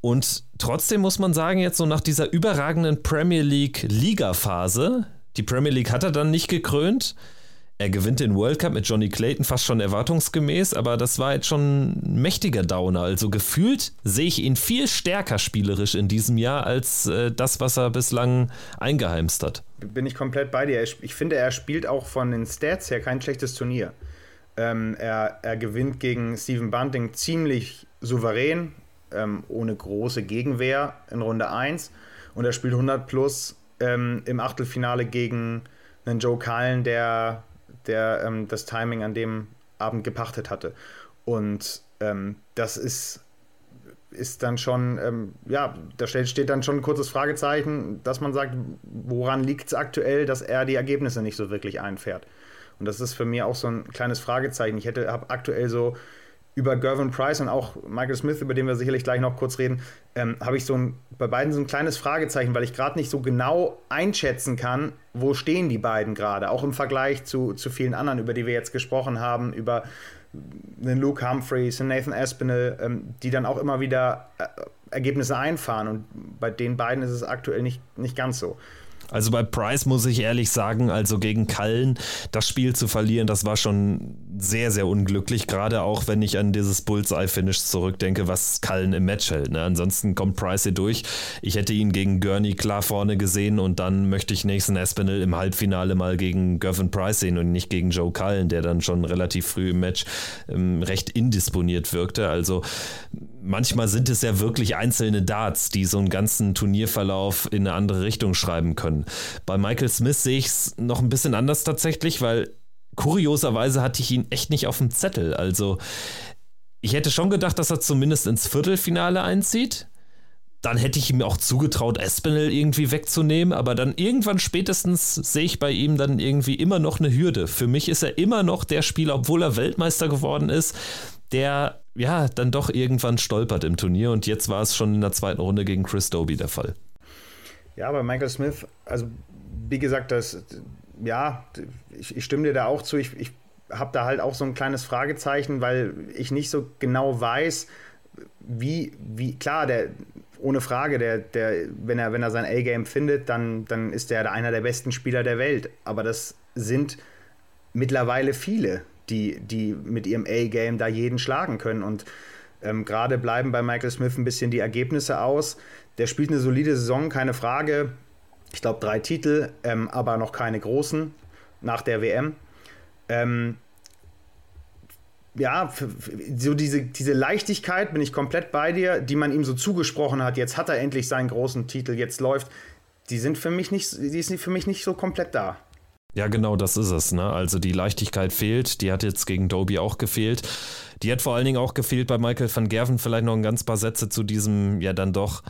Und trotzdem muss man sagen, jetzt so nach dieser überragenden Premier League Liga-Phase, die Premier League hat er dann nicht gekrönt. Er gewinnt den World Cup mit Johnny Clayton fast schon erwartungsgemäß, aber das war jetzt schon ein mächtiger Downer. Also gefühlt sehe ich ihn viel stärker spielerisch in diesem Jahr als äh, das, was er bislang eingeheimst hat. Bin ich komplett bei dir. Ich finde, er spielt auch von den Stats her kein schlechtes Turnier. Ähm, er, er gewinnt gegen Stephen Bunting ziemlich souverän, ähm, ohne große Gegenwehr in Runde 1 und er spielt 100 plus ähm, im Achtelfinale gegen einen Joe Cullen, der, der ähm, das Timing an dem Abend gepachtet hatte. Und ähm, das ist, ist dann schon, ähm, ja, da steht, dann schon ein kurzes Fragezeichen, dass man sagt, woran liegt es aktuell, dass er die Ergebnisse nicht so wirklich einfährt. Und das ist für mich auch so ein kleines Fragezeichen. Ich hätte, aktuell so über Gervin Price und auch Michael Smith, über den wir sicherlich gleich noch kurz reden, ähm, habe ich so ein, bei beiden so ein kleines Fragezeichen, weil ich gerade nicht so genau einschätzen kann, wo stehen die beiden gerade, auch im Vergleich zu, zu vielen anderen, über die wir jetzt gesprochen haben, über einen Luke Humphreys, einen Nathan Aspinall, ähm, die dann auch immer wieder äh, Ergebnisse einfahren. Und bei den beiden ist es aktuell nicht, nicht ganz so. Also bei Price muss ich ehrlich sagen, also gegen Kallen das Spiel zu verlieren, das war schon sehr, sehr unglücklich. Gerade auch, wenn ich an dieses Bullseye-Finish zurückdenke, was Kallen im Match hält. Ne? Ansonsten kommt Price hier durch. Ich hätte ihn gegen Gurney klar vorne gesehen und dann möchte ich nächsten Espinel im Halbfinale mal gegen Gervin Price sehen und nicht gegen Joe Cullen, der dann schon relativ früh im Match ähm, recht indisponiert wirkte. Also manchmal sind es ja wirklich einzelne Darts, die so einen ganzen Turnierverlauf in eine andere Richtung schreiben können. Bei Michael Smith sehe ich es noch ein bisschen anders tatsächlich, weil kurioserweise hatte ich ihn echt nicht auf dem Zettel. Also ich hätte schon gedacht, dass er zumindest ins Viertelfinale einzieht. Dann hätte ich ihm auch zugetraut, Espinel irgendwie wegzunehmen, aber dann irgendwann spätestens sehe ich bei ihm dann irgendwie immer noch eine Hürde. Für mich ist er immer noch der Spieler, obwohl er Weltmeister geworden ist, der ja dann doch irgendwann stolpert im Turnier und jetzt war es schon in der zweiten Runde gegen Chris Doby der Fall. Ja, bei Michael Smith, also wie gesagt, das, ja, ich, ich stimme dir da auch zu. Ich, ich habe da halt auch so ein kleines Fragezeichen, weil ich nicht so genau weiß, wie, wie, klar, der, ohne Frage, der, der, wenn er, wenn er sein A-Game findet, dann, dann ist er einer der besten Spieler der Welt. Aber das sind mittlerweile viele die, die mit ihrem A-Game da jeden schlagen können. Und ähm, gerade bleiben bei Michael Smith ein bisschen die Ergebnisse aus. Der spielt eine solide Saison, keine Frage. Ich glaube, drei Titel, ähm, aber noch keine großen nach der WM. Ähm, ja, so diese, diese Leichtigkeit bin ich komplett bei dir, die man ihm so zugesprochen hat. Jetzt hat er endlich seinen großen Titel, jetzt läuft. Die sind für mich nicht, die sind für mich nicht so komplett da. Ja, genau, das ist es. Ne? Also die Leichtigkeit fehlt. Die hat jetzt gegen Doby auch gefehlt. Die hat vor allen Dingen auch gefehlt bei Michael van Gerven. Vielleicht noch ein ganz paar Sätze zu diesem, ja, dann doch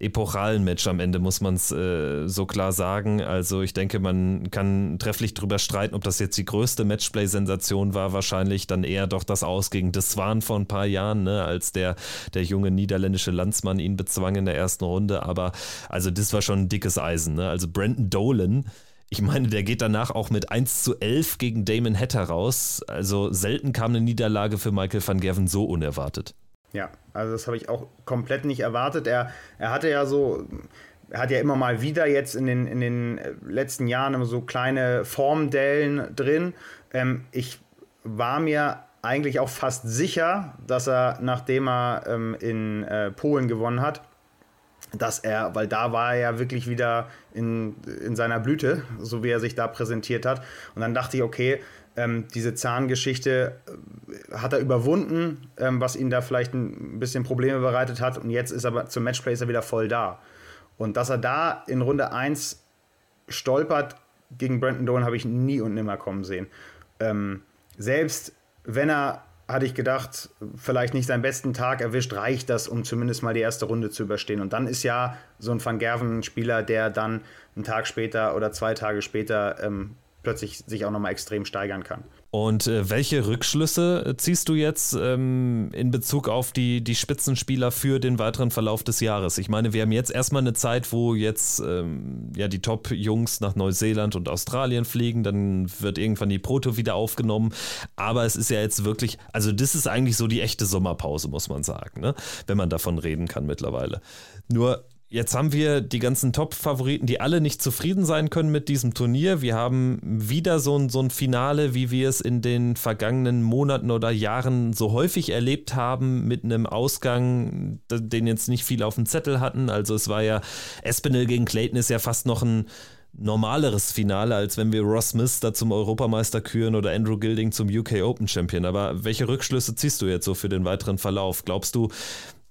epochalen Match am Ende, muss man es äh, so klar sagen. Also ich denke, man kann trefflich drüber streiten, ob das jetzt die größte Matchplay-Sensation war. Wahrscheinlich dann eher doch das Aus gegen Deswan vor ein paar Jahren, ne, als der, der junge niederländische Landsmann ihn bezwang in der ersten Runde. Aber also das war schon ein dickes Eisen. Ne? Also Brandon Dolan ich meine, der geht danach auch mit 1 zu 11 gegen Damon Hatter raus. Also selten kam eine Niederlage für Michael van Gerven so unerwartet. Ja, also das habe ich auch komplett nicht erwartet. Er, er hatte ja so, er hat ja immer mal wieder jetzt in den, in den letzten Jahren immer so kleine Formdellen drin. Ähm, ich war mir eigentlich auch fast sicher, dass er, nachdem er ähm, in äh, Polen gewonnen hat, dass er, weil da war er ja wirklich wieder in, in seiner Blüte, so wie er sich da präsentiert hat. Und dann dachte ich, okay, ähm, diese Zahngeschichte äh, hat er überwunden, ähm, was ihm da vielleicht ein bisschen Probleme bereitet hat. Und jetzt ist aber zum Matchplay ist er wieder voll da. Und dass er da in Runde 1 stolpert gegen Brandon Dolan, habe ich nie und nimmer kommen sehen. Ähm, selbst wenn er hatte ich gedacht, vielleicht nicht seinen besten Tag erwischt, reicht das, um zumindest mal die erste Runde zu überstehen. Und dann ist ja so ein Van Gerven ein Spieler, der dann einen Tag später oder zwei Tage später ähm, plötzlich sich auch nochmal extrem steigern kann. Und äh, welche Rückschlüsse äh, ziehst du jetzt ähm, in Bezug auf die, die Spitzenspieler für den weiteren Verlauf des Jahres? Ich meine, wir haben jetzt erstmal eine Zeit, wo jetzt ähm, ja die Top-Jungs nach Neuseeland und Australien fliegen, dann wird irgendwann die Proto wieder aufgenommen. Aber es ist ja jetzt wirklich, also das ist eigentlich so die echte Sommerpause, muss man sagen, ne? wenn man davon reden kann mittlerweile. Nur Jetzt haben wir die ganzen Top-Favoriten, die alle nicht zufrieden sein können mit diesem Turnier. Wir haben wieder so ein, so ein Finale, wie wir es in den vergangenen Monaten oder Jahren so häufig erlebt haben, mit einem Ausgang, den jetzt nicht viele auf dem Zettel hatten. Also es war ja, Espinel gegen Clayton ist ja fast noch ein normaleres Finale, als wenn wir Ross Smith da zum Europameister küren oder Andrew Gilding zum UK Open Champion. Aber welche Rückschlüsse ziehst du jetzt so für den weiteren Verlauf? Glaubst du,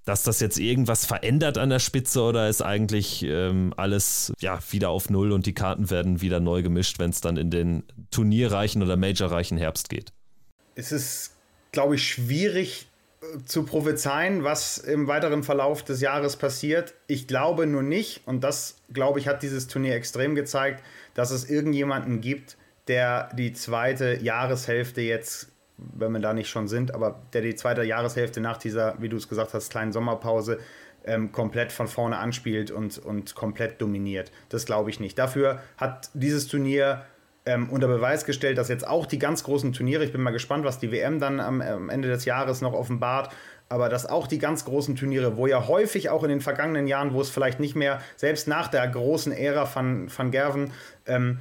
dass das jetzt irgendwas verändert an der Spitze oder ist eigentlich ähm, alles ja, wieder auf Null und die Karten werden wieder neu gemischt, wenn es dann in den turnierreichen oder majorreichen Herbst geht? Es ist, glaube ich, schwierig äh, zu prophezeien, was im weiteren Verlauf des Jahres passiert. Ich glaube nur nicht, und das, glaube ich, hat dieses Turnier extrem gezeigt, dass es irgendjemanden gibt, der die zweite Jahreshälfte jetzt wenn wir da nicht schon sind, aber der die zweite Jahreshälfte nach dieser, wie du es gesagt hast, kleinen Sommerpause ähm, komplett von vorne anspielt und, und komplett dominiert. Das glaube ich nicht. Dafür hat dieses Turnier ähm, unter Beweis gestellt, dass jetzt auch die ganz großen Turniere, ich bin mal gespannt, was die WM dann am, am Ende des Jahres noch offenbart, aber dass auch die ganz großen Turniere, wo ja häufig auch in den vergangenen Jahren, wo es vielleicht nicht mehr, selbst nach der großen Ära von, von Gerven, ähm,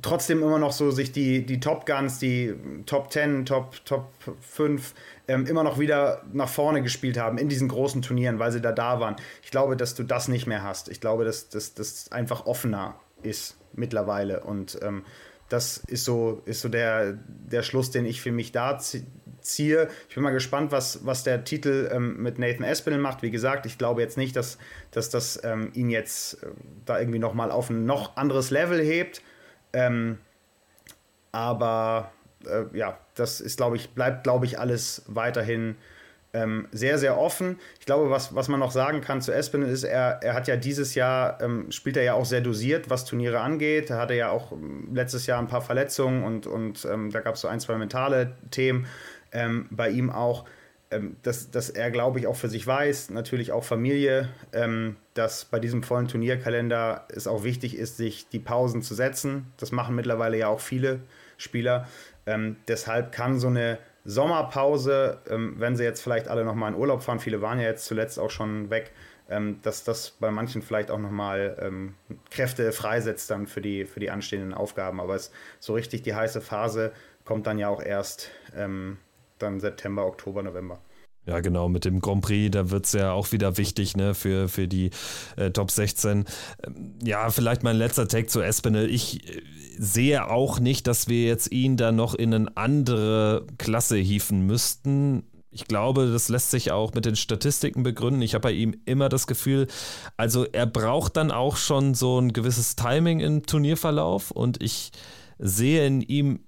trotzdem immer noch so sich die, die Top Guns, die Top 10, Top, Top 5 ähm, immer noch wieder nach vorne gespielt haben in diesen großen Turnieren, weil sie da da waren. Ich glaube, dass du das nicht mehr hast. Ich glaube, dass das einfach offener ist mittlerweile und ähm, das ist so, ist so der, der Schluss, den ich für mich da ziehe. Ich bin mal gespannt, was, was der Titel ähm, mit Nathan Espinel macht. Wie gesagt, ich glaube jetzt nicht, dass, dass das ähm, ihn jetzt äh, da irgendwie nochmal auf ein noch anderes Level hebt. Ähm, aber äh, ja, das ist, glaube ich, bleibt, glaube ich, alles weiterhin ähm, sehr, sehr offen. Ich glaube, was, was man noch sagen kann zu Espinel ist, er, er hat ja dieses Jahr, ähm, spielt er ja auch sehr dosiert, was Turniere angeht. Er hatte ja auch ähm, letztes Jahr ein paar Verletzungen und, und ähm, da gab es so ein, zwei mentale Themen ähm, bei ihm auch. Ähm, dass, dass er, glaube ich, auch für sich weiß, natürlich auch Familie, ähm, dass bei diesem vollen Turnierkalender es auch wichtig ist, sich die Pausen zu setzen. Das machen mittlerweile ja auch viele Spieler. Ähm, deshalb kann so eine Sommerpause, ähm, wenn sie jetzt vielleicht alle nochmal in Urlaub fahren, viele waren ja jetzt zuletzt auch schon weg, ähm, dass das bei manchen vielleicht auch nochmal ähm, Kräfte freisetzt dann für die, für die anstehenden Aufgaben. Aber es, so richtig die heiße Phase kommt dann ja auch erst ähm, dann September, Oktober, November. Ja, genau, mit dem Grand Prix, da wird es ja auch wieder wichtig, ne, für, für die äh, Top 16. Ähm, ja, vielleicht mein letzter Take zu Espinel. Ich äh, sehe auch nicht, dass wir jetzt ihn da noch in eine andere Klasse hieven müssten. Ich glaube, das lässt sich auch mit den Statistiken begründen. Ich habe bei ihm immer das Gefühl, also er braucht dann auch schon so ein gewisses Timing im Turnierverlauf und ich sehe in ihm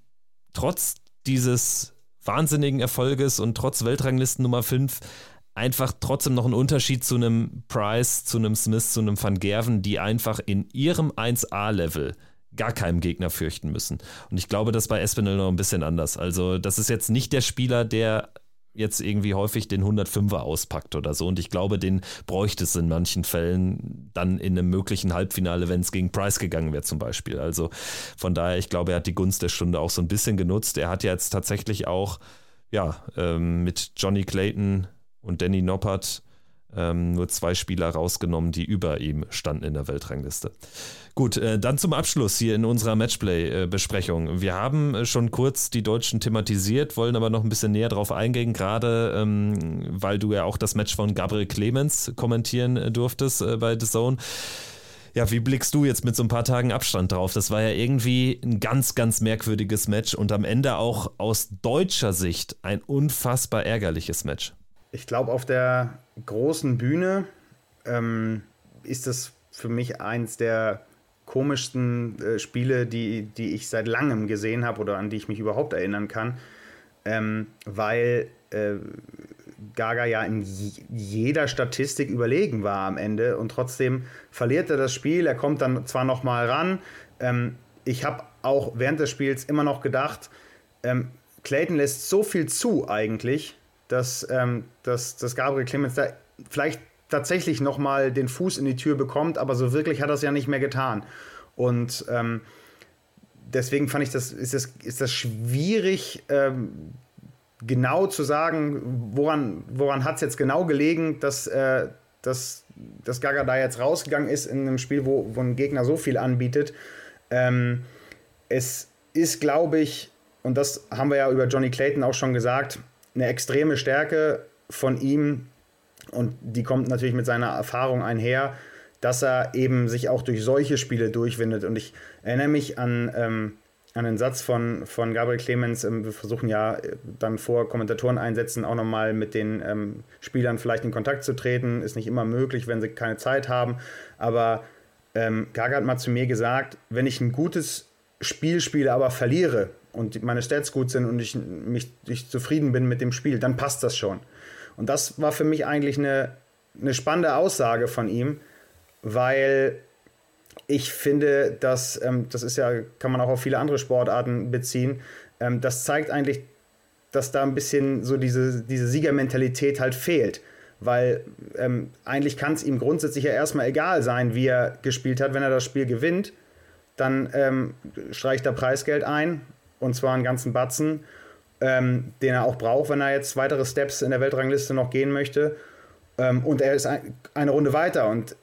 trotz dieses wahnsinnigen Erfolges und trotz Weltranglisten Nummer 5 einfach trotzdem noch ein Unterschied zu einem Price, zu einem Smith, zu einem Van Gerven, die einfach in ihrem 1A-Level gar keinem Gegner fürchten müssen. Und ich glaube, das bei Espinel noch ein bisschen anders. Also, das ist jetzt nicht der Spieler, der jetzt irgendwie häufig den 105er auspackt oder so. Und ich glaube, den bräuchte es in manchen Fällen dann in einem möglichen Halbfinale, wenn es gegen Price gegangen wäre zum Beispiel. Also von daher, ich glaube, er hat die Gunst der Stunde auch so ein bisschen genutzt. Er hat jetzt tatsächlich auch, ja, ähm, mit Johnny Clayton und Danny Noppert ähm, nur zwei Spieler rausgenommen, die über ihm standen in der Weltrangliste. Gut, äh, dann zum Abschluss hier in unserer Matchplay-Besprechung. Wir haben äh, schon kurz die Deutschen thematisiert, wollen aber noch ein bisschen näher drauf eingehen, gerade ähm, weil du ja auch das Match von Gabriel Clemens kommentieren äh, durftest äh, bei The Zone. Ja, wie blickst du jetzt mit so ein paar Tagen Abstand drauf? Das war ja irgendwie ein ganz, ganz merkwürdiges Match und am Ende auch aus deutscher Sicht ein unfassbar ärgerliches Match. Ich glaube, auf der großen Bühne ähm, ist das für mich eins der komischsten äh, Spiele, die, die ich seit langem gesehen habe oder an die ich mich überhaupt erinnern kann, ähm, weil äh, Gaga ja in jeder Statistik überlegen war am Ende und trotzdem verliert er das Spiel. Er kommt dann zwar noch mal ran. Ähm, ich habe auch während des Spiels immer noch gedacht, ähm, Clayton lässt so viel zu eigentlich, dass, ähm, dass, dass Gabriel Clemens da vielleicht tatsächlich nochmal den Fuß in die Tür bekommt, aber so wirklich hat er es ja nicht mehr getan. Und ähm, deswegen fand ich das, ist das, ist das schwierig, ähm, genau zu sagen, woran, woran hat es jetzt genau gelegen, dass, äh, dass, dass Gaga da jetzt rausgegangen ist in einem Spiel, wo, wo ein Gegner so viel anbietet. Ähm, es ist, glaube ich, und das haben wir ja über Johnny Clayton auch schon gesagt, eine extreme Stärke von ihm, und die kommt natürlich mit seiner Erfahrung einher, dass er eben sich auch durch solche Spiele durchwindet. Und ich erinnere mich an, ähm, an den Satz von, von Gabriel Clemens. Ähm, wir versuchen ja äh, dann vor Kommentatoren einsetzen auch nochmal mit den ähm, Spielern vielleicht in Kontakt zu treten. Ist nicht immer möglich, wenn sie keine Zeit haben. Aber ähm, Gaga hat mal zu mir gesagt, wenn ich ein gutes Spiel spiele, aber verliere und meine Stats gut sind und ich, mich, ich zufrieden bin mit dem Spiel, dann passt das schon. Und das war für mich eigentlich eine, eine spannende Aussage von ihm, weil ich finde, dass, ähm, das ist ja, kann man auch auf viele andere Sportarten beziehen, ähm, das zeigt eigentlich, dass da ein bisschen so diese, diese Siegermentalität halt fehlt. Weil ähm, eigentlich kann es ihm grundsätzlich ja erstmal egal sein, wie er gespielt hat, wenn er das Spiel gewinnt. dann ähm, streicht er Preisgeld ein und zwar einen ganzen Batzen, ähm, den er auch braucht, wenn er jetzt weitere Steps in der Weltrangliste noch gehen möchte. Ähm, und er ist ein, eine Runde weiter und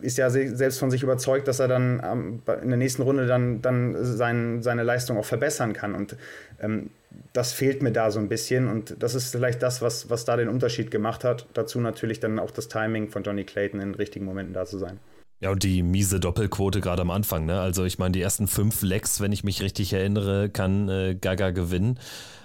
ist ja selbst von sich überzeugt, dass er dann ähm, in der nächsten Runde dann, dann sein, seine Leistung auch verbessern kann. Und ähm, das fehlt mir da so ein bisschen. Und das ist vielleicht das, was, was da den Unterschied gemacht hat. Dazu natürlich dann auch das Timing von Johnny Clayton in richtigen Momenten da zu sein. Ja, und die miese Doppelquote gerade am Anfang, ne? Also ich meine, die ersten fünf Lecks, wenn ich mich richtig erinnere, kann äh, Gaga gewinnen.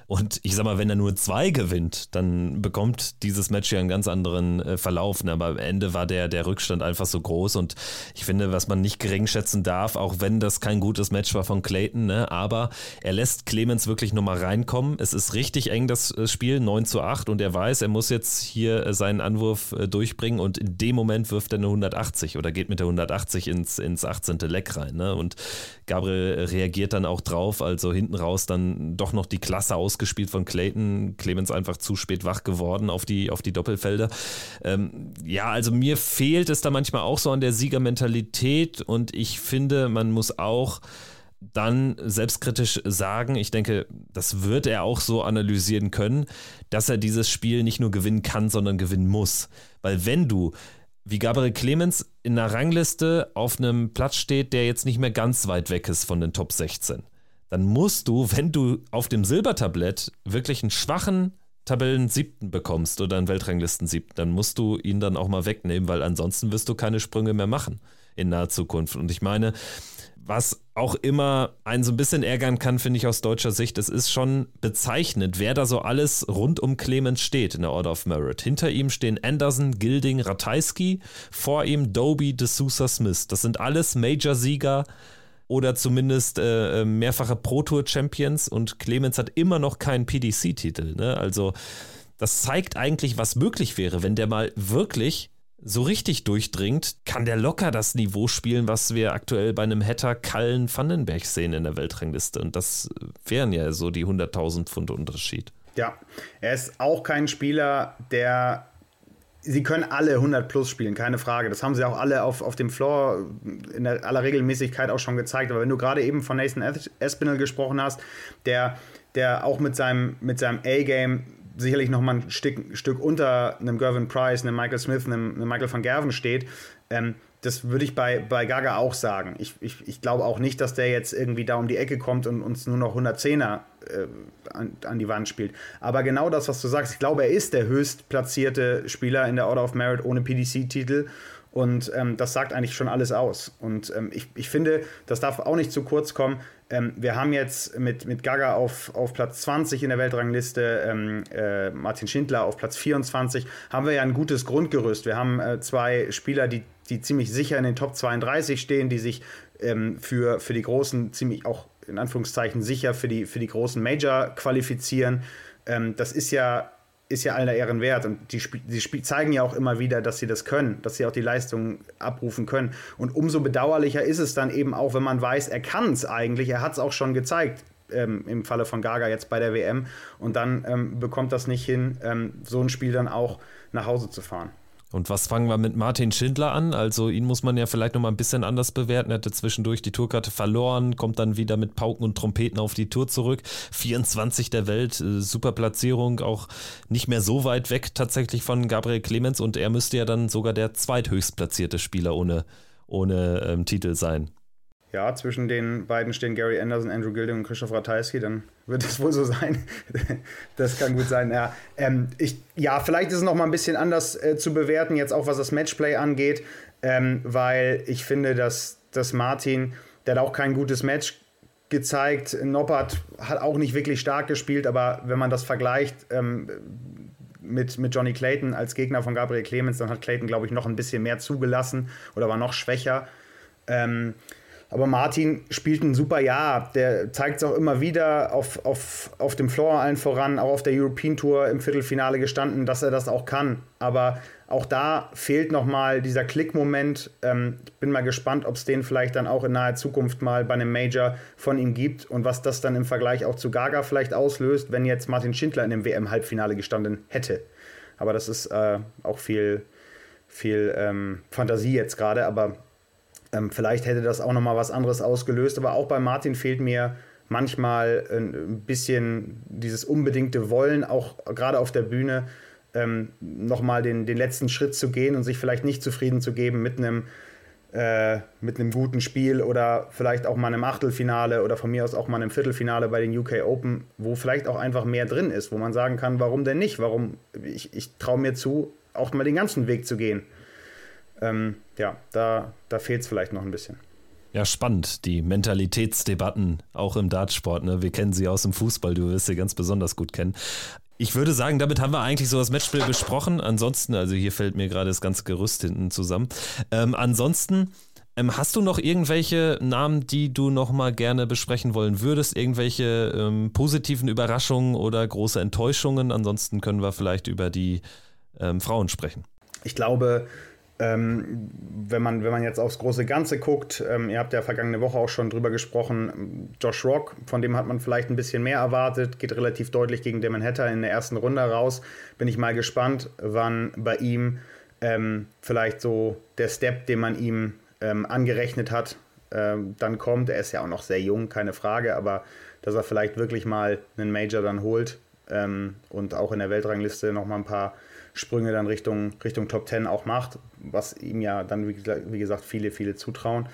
Und ich sag mal, wenn er nur zwei gewinnt, dann bekommt dieses Match ja einen ganz anderen äh, Verlauf. Ne? Aber am Ende war der, der Rückstand einfach so groß. Und ich finde, was man nicht gering schätzen darf, auch wenn das kein gutes Match war von Clayton, ne? aber er lässt Clemens wirklich nochmal reinkommen. Es ist richtig eng, das äh, Spiel, 9 zu 8. Und er weiß, er muss jetzt hier äh, seinen Anwurf äh, durchbringen. Und in dem Moment wirft er eine 180 oder geht mit der 180 ins, ins 18. Leck rein. Ne? Und Gabriel reagiert dann auch drauf. Also hinten raus dann doch noch die Klasse aus ausgespielt von Clayton. Clemens einfach zu spät wach geworden auf die, auf die Doppelfelder. Ähm, ja, also mir fehlt es da manchmal auch so an der Siegermentalität und ich finde, man muss auch dann selbstkritisch sagen, ich denke, das wird er auch so analysieren können, dass er dieses Spiel nicht nur gewinnen kann, sondern gewinnen muss. Weil wenn du wie Gabriel Clemens in einer Rangliste auf einem Platz steht, der jetzt nicht mehr ganz weit weg ist von den Top 16, dann musst du, wenn du auf dem Silbertablett wirklich einen schwachen Tabellen siebten bekommst oder einen Weltranglisten siebten, dann musst du ihn dann auch mal wegnehmen, weil ansonsten wirst du keine Sprünge mehr machen in naher Zukunft. Und ich meine, was auch immer einen so ein bisschen ärgern kann, finde ich aus deutscher Sicht, es ist schon bezeichnend, wer da so alles rund um Clemens steht in der Order of Merit. Hinter ihm stehen Anderson, Gilding, Ratajski, vor ihm Doby, D'Souza, Smith. Das sind alles Major-Sieger oder zumindest äh, äh, mehrfache Pro Tour Champions und Clemens hat immer noch keinen PDC-Titel. Ne? Also das zeigt eigentlich, was möglich wäre, wenn der mal wirklich so richtig durchdringt, kann der locker das Niveau spielen, was wir aktuell bei einem Hatter Kallen Vandenberg sehen in der Weltrangliste. Und das wären ja so die 100.000 Pfund Unterschied. Ja, er ist auch kein Spieler, der sie können alle 100 plus spielen, keine Frage. Das haben sie auch alle auf, auf dem Floor in aller Regelmäßigkeit auch schon gezeigt. Aber wenn du gerade eben von Nathan Espinel gesprochen hast, der, der auch mit seinem, mit seinem A-Game sicherlich noch mal ein Stück, Stück unter einem Gervin Price, einem Michael Smith, einem, einem Michael van Gerven steht, ähm, das würde ich bei, bei Gaga auch sagen. Ich, ich, ich glaube auch nicht, dass der jetzt irgendwie da um die Ecke kommt und uns nur noch 110er äh, an, an die Wand spielt. Aber genau das, was du sagst, ich glaube, er ist der höchst platzierte Spieler in der Order of Merit ohne PDC-Titel. Und ähm, das sagt eigentlich schon alles aus. Und ähm, ich, ich finde, das darf auch nicht zu kurz kommen. Ähm, wir haben jetzt mit, mit Gaga auf, auf Platz 20 in der Weltrangliste, ähm, äh, Martin Schindler auf Platz 24, haben wir ja ein gutes Grundgerüst. Wir haben äh, zwei Spieler, die, die ziemlich sicher in den Top 32 stehen, die sich ähm, für, für die Großen ziemlich auch in Anführungszeichen sicher für die, für die großen Major qualifizieren. Ähm, das ist ja ist ja aller Ehren wert. Und die, die zeigen ja auch immer wieder, dass sie das können, dass sie auch die Leistung abrufen können. Und umso bedauerlicher ist es dann eben auch, wenn man weiß, er kann es eigentlich, er hat es auch schon gezeigt. Ähm, im Falle von Gaga jetzt bei der WM und dann ähm, bekommt das nicht hin, ähm, so ein Spiel dann auch nach Hause zu fahren. Und was fangen wir mit Martin Schindler an? Also ihn muss man ja vielleicht nochmal ein bisschen anders bewerten. Er hatte zwischendurch die Tourkarte verloren, kommt dann wieder mit Pauken und Trompeten auf die Tour zurück. 24 der Welt, äh, super Platzierung, auch nicht mehr so weit weg tatsächlich von Gabriel Clemens und er müsste ja dann sogar der zweithöchst platzierte Spieler ohne, ohne ähm, Titel sein ja, zwischen den beiden stehen Gary Anderson, Andrew Gilding und Christoph Ratajski, dann wird es wohl so sein. [LAUGHS] das kann gut sein. Ja, ähm, ich, ja vielleicht ist es noch mal ein bisschen anders äh, zu bewerten, jetzt auch was das Matchplay angeht, ähm, weil ich finde, dass, dass Martin, der hat auch kein gutes Match gezeigt. Noppert hat auch nicht wirklich stark gespielt, aber wenn man das vergleicht ähm, mit, mit Johnny Clayton als Gegner von Gabriel Clemens, dann hat Clayton, glaube ich, noch ein bisschen mehr zugelassen oder war noch schwächer. Ähm, aber Martin spielt ein super Jahr. Der zeigt es auch immer wieder auf, auf, auf dem Floor allen voran, auch auf der European Tour im Viertelfinale gestanden, dass er das auch kann. Aber auch da fehlt nochmal dieser Klickmoment. Ähm, ich bin mal gespannt, ob es den vielleicht dann auch in naher Zukunft mal bei einem Major von ihm gibt und was das dann im Vergleich auch zu Gaga vielleicht auslöst, wenn jetzt Martin Schindler in dem WM-Halbfinale gestanden hätte. Aber das ist äh, auch viel, viel ähm, Fantasie jetzt gerade. Aber Ähm, vielleicht hätte das auch nochmal was anderes ausgelöst, aber auch bei Martin fehlt mir manchmal ein bisschen dieses unbedingte Wollen, auch gerade auf der Bühne, ähm, nochmal den, den letzten Schritt zu gehen und sich vielleicht nicht zufrieden zu geben mit einem äh, mit einem guten Spiel oder vielleicht auch mal einem Achtelfinale oder von mir aus auch mal einem Viertelfinale bei den UK Open, wo vielleicht auch einfach mehr drin ist, wo man sagen kann, warum denn nicht? Warum ich, ich traue mir zu, auch mal den ganzen Weg zu gehen. Ähm, ja, da, da fehlt es vielleicht noch ein bisschen. Ja, spannend, die Mentalitätsdebatten auch im Dartsport. Ne? Wir kennen sie aus dem Fußball, du wirst sie ganz besonders gut kennen. Ich würde sagen, damit haben wir eigentlich so das Matchspiel besprochen. Ansonsten, also hier fällt mir gerade das ganze Gerüst hinten zusammen. Ähm, ansonsten, ähm, hast du noch irgendwelche Namen, die du noch mal gerne besprechen wollen würdest? Irgendwelche ähm, positiven Überraschungen oder große Enttäuschungen? Ansonsten können wir vielleicht über die ähm, Frauen sprechen. Ich glaube, ähm, wenn, man, wenn man jetzt aufs große Ganze guckt, ähm, ihr habt ja vergangene Woche auch schon drüber gesprochen, Josh Rock, von dem hat man vielleicht ein bisschen mehr erwartet, geht relativ deutlich gegen Damon Hatter in der ersten Runde raus. Bin ich mal gespannt, wann bei ihm ähm, vielleicht so der Step, den man ihm ähm, angerechnet hat, ähm, dann kommt. Er ist ja auch noch sehr jung, keine Frage, aber dass er vielleicht wirklich mal einen Major dann holt ähm, und auch in der Weltrangliste noch mal ein paar Sprünge dann Richtung, Richtung Top 10 auch macht, was ihm ja dann, wie, gesagt, viele, viele zutrauen.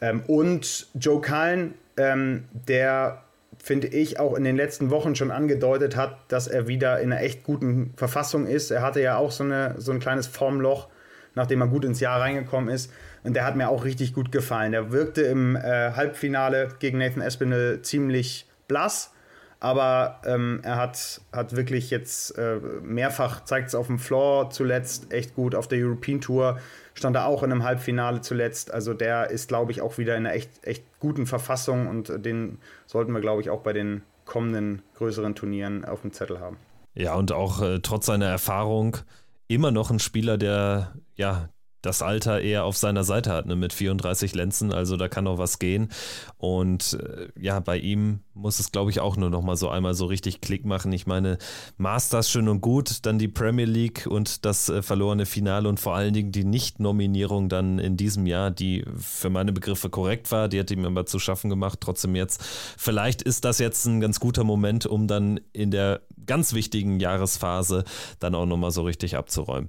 Ähm, und Joe Cullen, ähm, der finde ich, auch in den letzten Wochen schon angedeutet hat, dass er wieder in einer echt guten Verfassung ist. Er hatte ja auch so, eine, so ein kleines Formloch, nachdem er gut ins Jahr reingekommen ist. Und der hat mir auch richtig gut gefallen. Der wirkte im äh, Halbfinale gegen Nathan Espinel ziemlich blass aber ähm, er hat, hat wirklich jetzt äh, mehrfach, zeigt es auf dem Floor zuletzt, echt gut. Auf der European Tour stand er auch in einem Halbfinale zuletzt. Also der ist, glaube ich, auch wieder in einer echt, echt guten Verfassung und den sollten wir, glaube ich, auch bei den kommenden größeren Turnieren auf dem Zettel haben. Ja, und auch äh, trotz seiner Erfahrung immer noch ein Spieler, der ja das Alter eher auf seiner Seite hat, ne, mit 34 Lenzen, also da kann noch was gehen. Und äh, ja, bei ihm muss es, glaube ich, auch nur noch mal so einmal so richtig Klick machen. Ich meine, Masters schön und gut, dann die Premier League und das äh, verlorene Finale und vor allen Dingen die Nicht-Nominierung dann in diesem Jahr, die für meine Begriffe korrekt war, die hat ihm immer zu schaffen gemacht. Trotzdem jetzt, vielleicht ist das jetzt ein ganz guter Moment, um dann in der ganz wichtigen Jahresphase dann auch noch mal so richtig abzuräumen.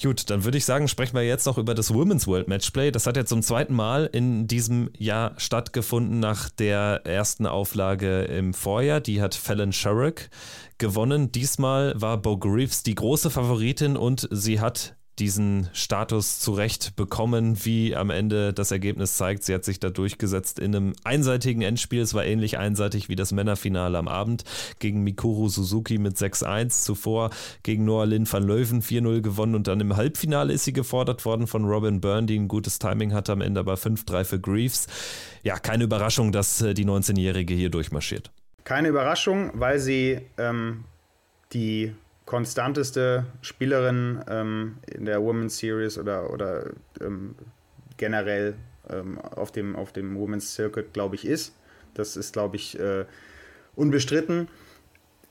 Gut, dann würde ich sagen, sprechen wir jetzt noch über das Women's World Matchplay. Das hat jetzt zum zweiten Mal in diesem Jahr stattgefunden nach der ersten Auflage im Vorjahr. Die hat Fallon Sherrick gewonnen. Diesmal war Bo Greaves die große Favoritin und sie hat diesen Status zurecht bekommen, wie am Ende das Ergebnis zeigt. Sie hat sich da durchgesetzt in einem einseitigen Endspiel. Es war ähnlich einseitig wie das Männerfinale am Abend gegen Mikuru Suzuki mit 6-1. Zuvor gegen Noah Lynn van Leuven 4-0 gewonnen und dann im Halbfinale ist sie gefordert worden von Robin Byrne, die ein gutes Timing hatte, am Ende aber 5-3 für Greaves. Ja, keine Überraschung, dass äh, die 19-Jährige hier durchmarschiert. Keine Überraschung, weil sie ähm, die konstanteste Spielerin ähm, in der Women's Series oder, oder ähm, generell ähm, auf, dem, auf dem Women's Circuit, glaube ich, ist. Das ist, glaube ich, äh, unbestritten.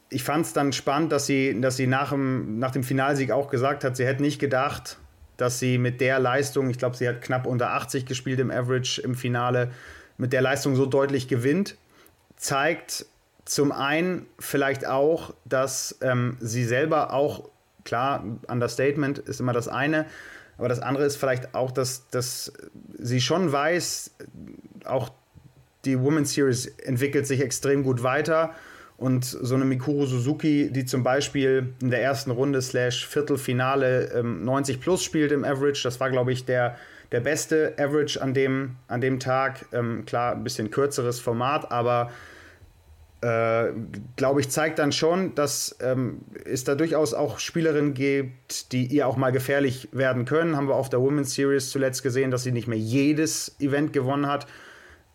Ich fand es dann spannend, dass sie, dass sie nach, dem, nach dem Finalsieg auch gesagt hat, sie hätte nicht gedacht, dass sie mit der Leistung, ich glaube, sie hat knapp unter 80 gespielt im Average im Finale, mit der Leistung so deutlich gewinnt. Zeigt, zum einen vielleicht auch, dass ähm, sie selber auch, klar, Understatement ist immer das eine, aber das andere ist vielleicht auch, dass, dass sie schon weiß, auch die Women's Series entwickelt sich extrem gut weiter. Und so eine Mikuru Suzuki, die zum Beispiel in der ersten Runde slash Viertelfinale ähm, 90 plus spielt im Average, das war, glaube ich, der, der beste Average an dem, an dem Tag. Ähm, klar, ein bisschen kürzeres Format, aber äh, glaube ich, zeigt dann schon, dass ähm, es da durchaus auch Spielerinnen gibt, die ihr auch mal gefährlich werden können. Haben wir auf der Women's Series zuletzt gesehen, dass sie nicht mehr jedes Event gewonnen hat.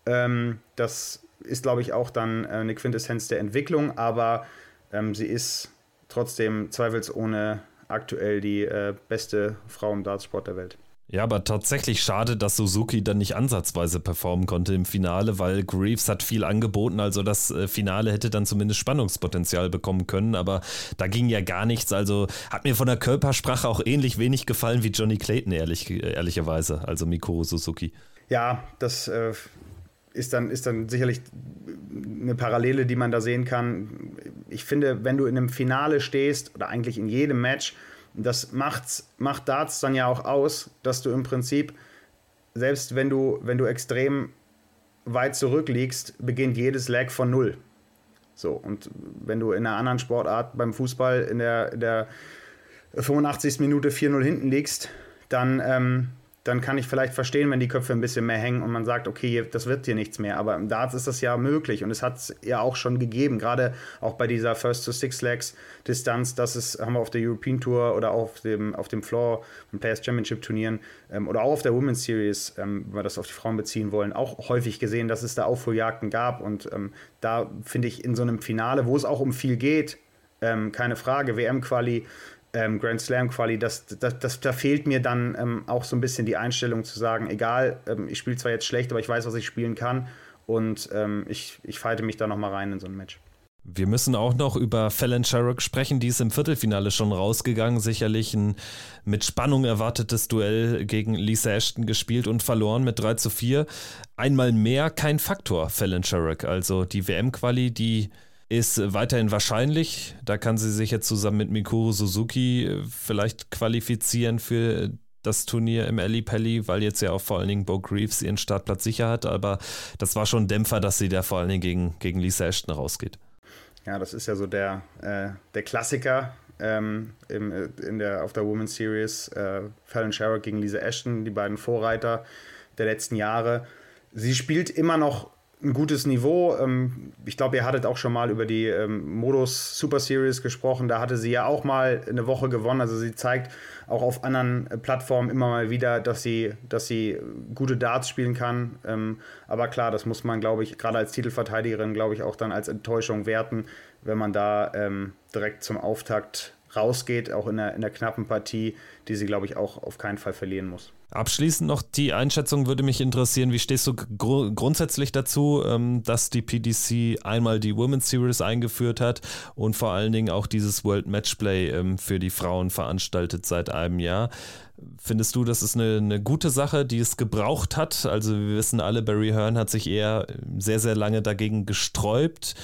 Ähm, das ist, glaube ich, auch dann äh, eine Quintessenz der Entwicklung, aber ähm, sie ist trotzdem zweifelsohne aktuell die äh, beste Frau im Dartsport der Welt. Ja, aber tatsächlich schade, dass Suzuki dann nicht ansatzweise performen konnte im Finale, weil Greaves hat viel angeboten. Also das äh, Finale hätte dann zumindest Spannungspotenzial bekommen können, aber da ging ja gar nichts. Also hat mir von der Körpersprache auch ähnlich wenig gefallen wie Johnny Clayton, ehrlich, ehrlicherweise. Also Mikuru Suzuki. Ja, das äh, ist, dann, ist dann sicherlich eine Parallele, die man da sehen kann. Ich finde, wenn du in einem Finale stehst oder eigentlich in jedem Match, das macht's, macht Darts dann ja auch aus, dass du im Prinzip, selbst wenn du, wenn du extrem weit zurückliegst, beginnt jedes Lag von null. So, und wenn du in einer anderen Sportart beim Fußball in der, in der 85. Minute 4-0 hinten liegst, dann ähm, dann kann ich vielleicht verstehen, wenn die Köpfe ein bisschen mehr hängen und man sagt, okay, das wird hier nichts mehr. Aber im Darts ist das ja möglich und es hat es ja auch schon gegeben, gerade auch bei dieser First to Six Legs Distanz, das ist, haben wir auf der European Tour oder auf dem, auf dem Floor von Players Championship Turnieren ähm, oder auch auf der Women's Series, ähm, wenn wir das auf die Frauen beziehen wollen, auch häufig gesehen, dass es da Aufholjagden gab und ähm, da finde ich in so einem Finale, wo es auch um viel geht, ähm, keine Frage, WM-Quali, ähm, Grand Slam Quali, das, das, das, da fehlt mir dann ähm, auch so ein bisschen die Einstellung zu sagen, egal, ähm, ich spiele zwar jetzt schlecht, aber ich weiß, was ich spielen kann und ähm, ich, ich falte mich da nochmal rein in so ein Match. Wir müssen auch noch über Fallon Sherrock sprechen, die ist im Viertelfinale schon rausgegangen, sicherlich ein mit Spannung erwartetes Duell gegen Lisa Ashton gespielt und verloren mit 3 zu 4. Einmal mehr kein Faktor, Fallon Sherrock, also die WM-Quali, die ist weiterhin wahrscheinlich. Da kann sie sich jetzt zusammen mit Mikuru Suzuki äh, vielleicht qualifizieren für das Turnier im Ali Pelli, weil jetzt ja auch vor allen Dingen Bo Greaves ihren Startplatz sicher hat. Aber das war schon ein Dämpfer, dass sie da vor allen Dingen gegen, gegen Lisa Ashton rausgeht. Ja, das ist ja so der, äh, der Klassiker ähm, im, äh, in der, auf der Women's Series. Äh, Fallon Sherrock gegen Lisa Ashton, die beiden Vorreiter der letzten Jahre. Sie spielt immer noch ein gutes Niveau. Ähm, ich glaube, ihr hattet auch schon mal über die ähm, Modus Super Series gesprochen. Da hatte sie ja auch mal eine Woche gewonnen. Also sie zeigt auch auf anderen äh, Plattformen immer mal wieder, dass sie, dass sie gute Darts spielen kann. Ähm, aber klar, das muss man, glaube ich, gerade als Titelverteidigerin, glaube ich, auch dann als Enttäuschung werten, wenn man da direkt zum Auftakt rausgeht, auch in der, in der knappen Partie, die sie, glaube ich, auch auf keinen Fall verlieren muss. Abschließend noch die Einschätzung würde mich interessieren. Wie stehst du gr grundsätzlich dazu, ähm, dass die PDC einmal die Women's Series eingeführt hat und vor allen Dingen auch dieses World Matchplay ähm, für die Frauen veranstaltet seit einem Jahr? Findest du, das ist eine, eine gute Sache, die es gebraucht hat? Also wir wissen alle, Barry Hearn hat sich eher sehr, sehr lange dagegen gesträubt.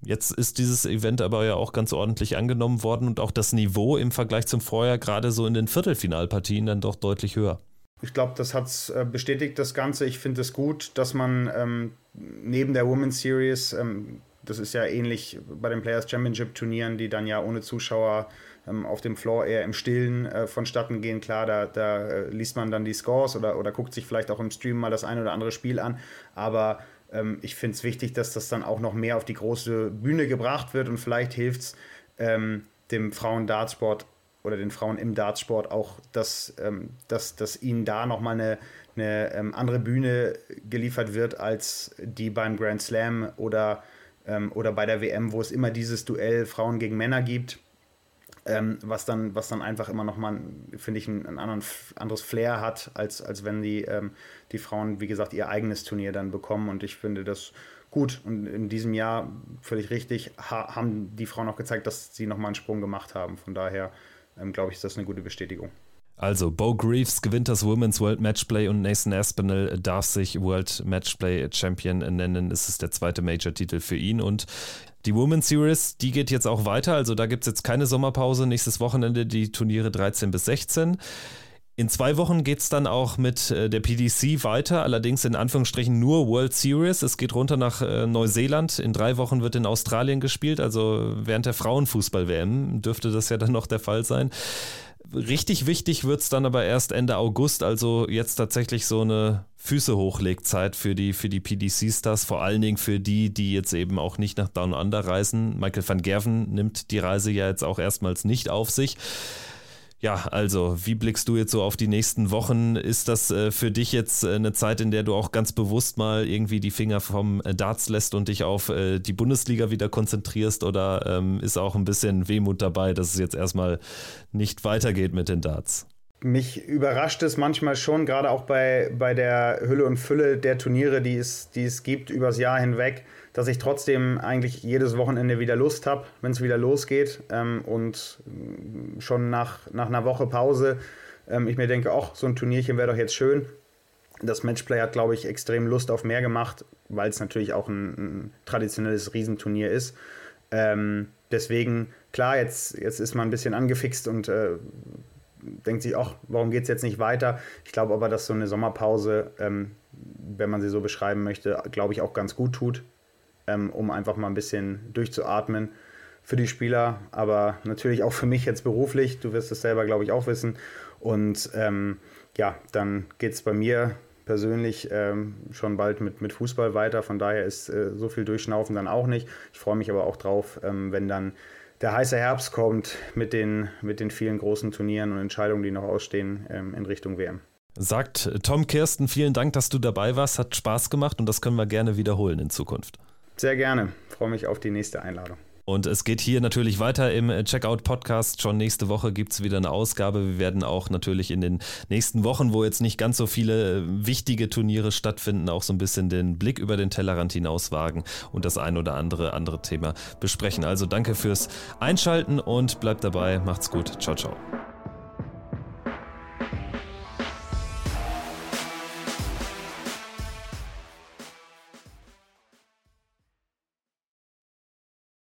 Jetzt ist dieses Event aber ja auch ganz ordentlich angenommen worden und auch das Niveau im Vergleich zum Vorjahr gerade so in den Viertelfinalpartien dann doch deutlich höher. Ich glaube, das hat es äh, bestätigt, das Ganze. Ich finde es gut, dass man ähm, neben der Women's Series, ähm, das ist ja ähnlich bei den Players Championship Turnieren, die dann ja ohne Zuschauer ähm, auf dem Floor eher im Stillen äh, vonstatten gehen. Klar, da, da äh, liest man dann die Scores oder, oder guckt sich vielleicht auch im Stream mal das eine oder andere Spiel an. Aber ähm, ich finde es wichtig, dass das dann auch noch mehr auf die große Bühne gebracht wird und vielleicht hilft es ähm, dem Frauen-Dartsport oder den Frauen im Dartsport auch, dass, ähm, dass, dass ihnen da nochmal eine, eine ähm, andere Bühne geliefert wird als die beim Grand Slam oder, ähm, oder bei der WM, wo es immer dieses Duell Frauen gegen Männer gibt ähm, was, dann, was dann einfach immer nochmal, finde ich, ein, ein anderen, anderes Flair hat, als, als wenn die, ähm, die Frauen, wie gesagt, ihr eigenes Turnier dann bekommen. Und ich finde das gut. Und in diesem Jahr, völlig richtig, ha haben die Frauen auch gezeigt, dass sie nochmal einen Sprung gemacht haben. Von daher ähm, glaube ich, ist das eine gute Bestätigung. Also, Bo Greaves gewinnt das Women's World Matchplay und Nathan Aspinall darf sich World Matchplay Champion nennen. Es ist der zweite Major-Titel für ihn. Und die Women's Series, die geht jetzt auch weiter. Also, da gibt es jetzt keine Sommerpause. Nächstes Wochenende die Turniere 13 bis 16. In zwei Wochen geht es dann auch mit äh, der PDC weiter, allerdings in Anführungsstrichen nur World Series. Es geht runter nach äh, Neuseeland. In drei Wochen wird in Australien gespielt, also während der Frauenfußball-WM dürfte das ja dann noch der Fall sein. Richtig wichtig wird es dann aber erst Ende August, also jetzt tatsächlich so eine Füße hochlegzeit für die, für die PDC-Stars, vor allen Dingen für die, die jetzt eben auch nicht nach Down Under reisen. Michael van Gerven nimmt die Reise ja jetzt auch erstmals nicht auf sich. Ja, also, wie blickst du jetzt so auf die nächsten Wochen? Ist das äh, für dich jetzt äh, eine Zeit, in der du auch ganz bewusst mal irgendwie die Finger vom äh, Darts lässt und dich auf äh, die Bundesliga wieder konzentrierst? Oder ähm, ist auch ein bisschen Wehmut dabei, dass es jetzt erstmal nicht weitergeht mit den Darts? Mich überrascht es manchmal schon, gerade auch bei, bei der Hülle und Fülle der Turniere, die es, die es gibt übers Jahr hinweg, dass ich trotzdem eigentlich jedes Wochenende wieder Lust habe, wenn es wieder losgeht. Ähm, und schon nach, nach einer Woche Pause ähm, ich mir denke, ach, so ein Turnierchen wäre doch jetzt schön. Das Matchplay hat, glaube ich, extrem Lust auf mehr gemacht, weil es natürlich auch ein, ein, traditionelles Riesenturnier ist. Ähm, deswegen, klar, jetzt, jetzt ist man ein bisschen angefixt und äh, denkt sich, ach, warum geht es jetzt nicht weiter? Ich glaube aber, dass so eine Sommerpause, ähm, wenn man sie so beschreiben möchte, glaube ich auch ganz gut tut, ähm, um einfach mal ein bisschen durchzuatmen für die Spieler, aber natürlich auch für mich jetzt beruflich. Du wirst es selber, glaube ich, auch wissen. Und ähm, ja, dann geht es bei mir persönlich ähm, schon bald mit, mit Fußball weiter. Von daher ist äh, so viel Durchschnaufen dann auch nicht. Ich freue mich aber auch drauf, ähm, wenn dann der heiße Herbst kommt mit den, mit den vielen großen Turnieren und Entscheidungen, die noch ausstehen ähm, in Richtung WM. Sagt Tom Kirsten, vielen Dank, dass du dabei warst. Hat Spaß gemacht und das können wir gerne wiederholen in Zukunft. Sehr gerne. Freue mich auf die nächste Einladung. Und es geht hier natürlich weiter im Checkout-Podcast. Schon nächste Woche gibt es wieder eine Ausgabe. Wir werden auch natürlich in den nächsten Wochen, wo jetzt nicht ganz so viele wichtige Turniere stattfinden, auch so ein bisschen den Blick über den Tellerrand hinaus wagen und das ein oder andere andere Thema besprechen. Also danke fürs Einschalten und bleibt dabei. Macht's gut. Ciao, ciao.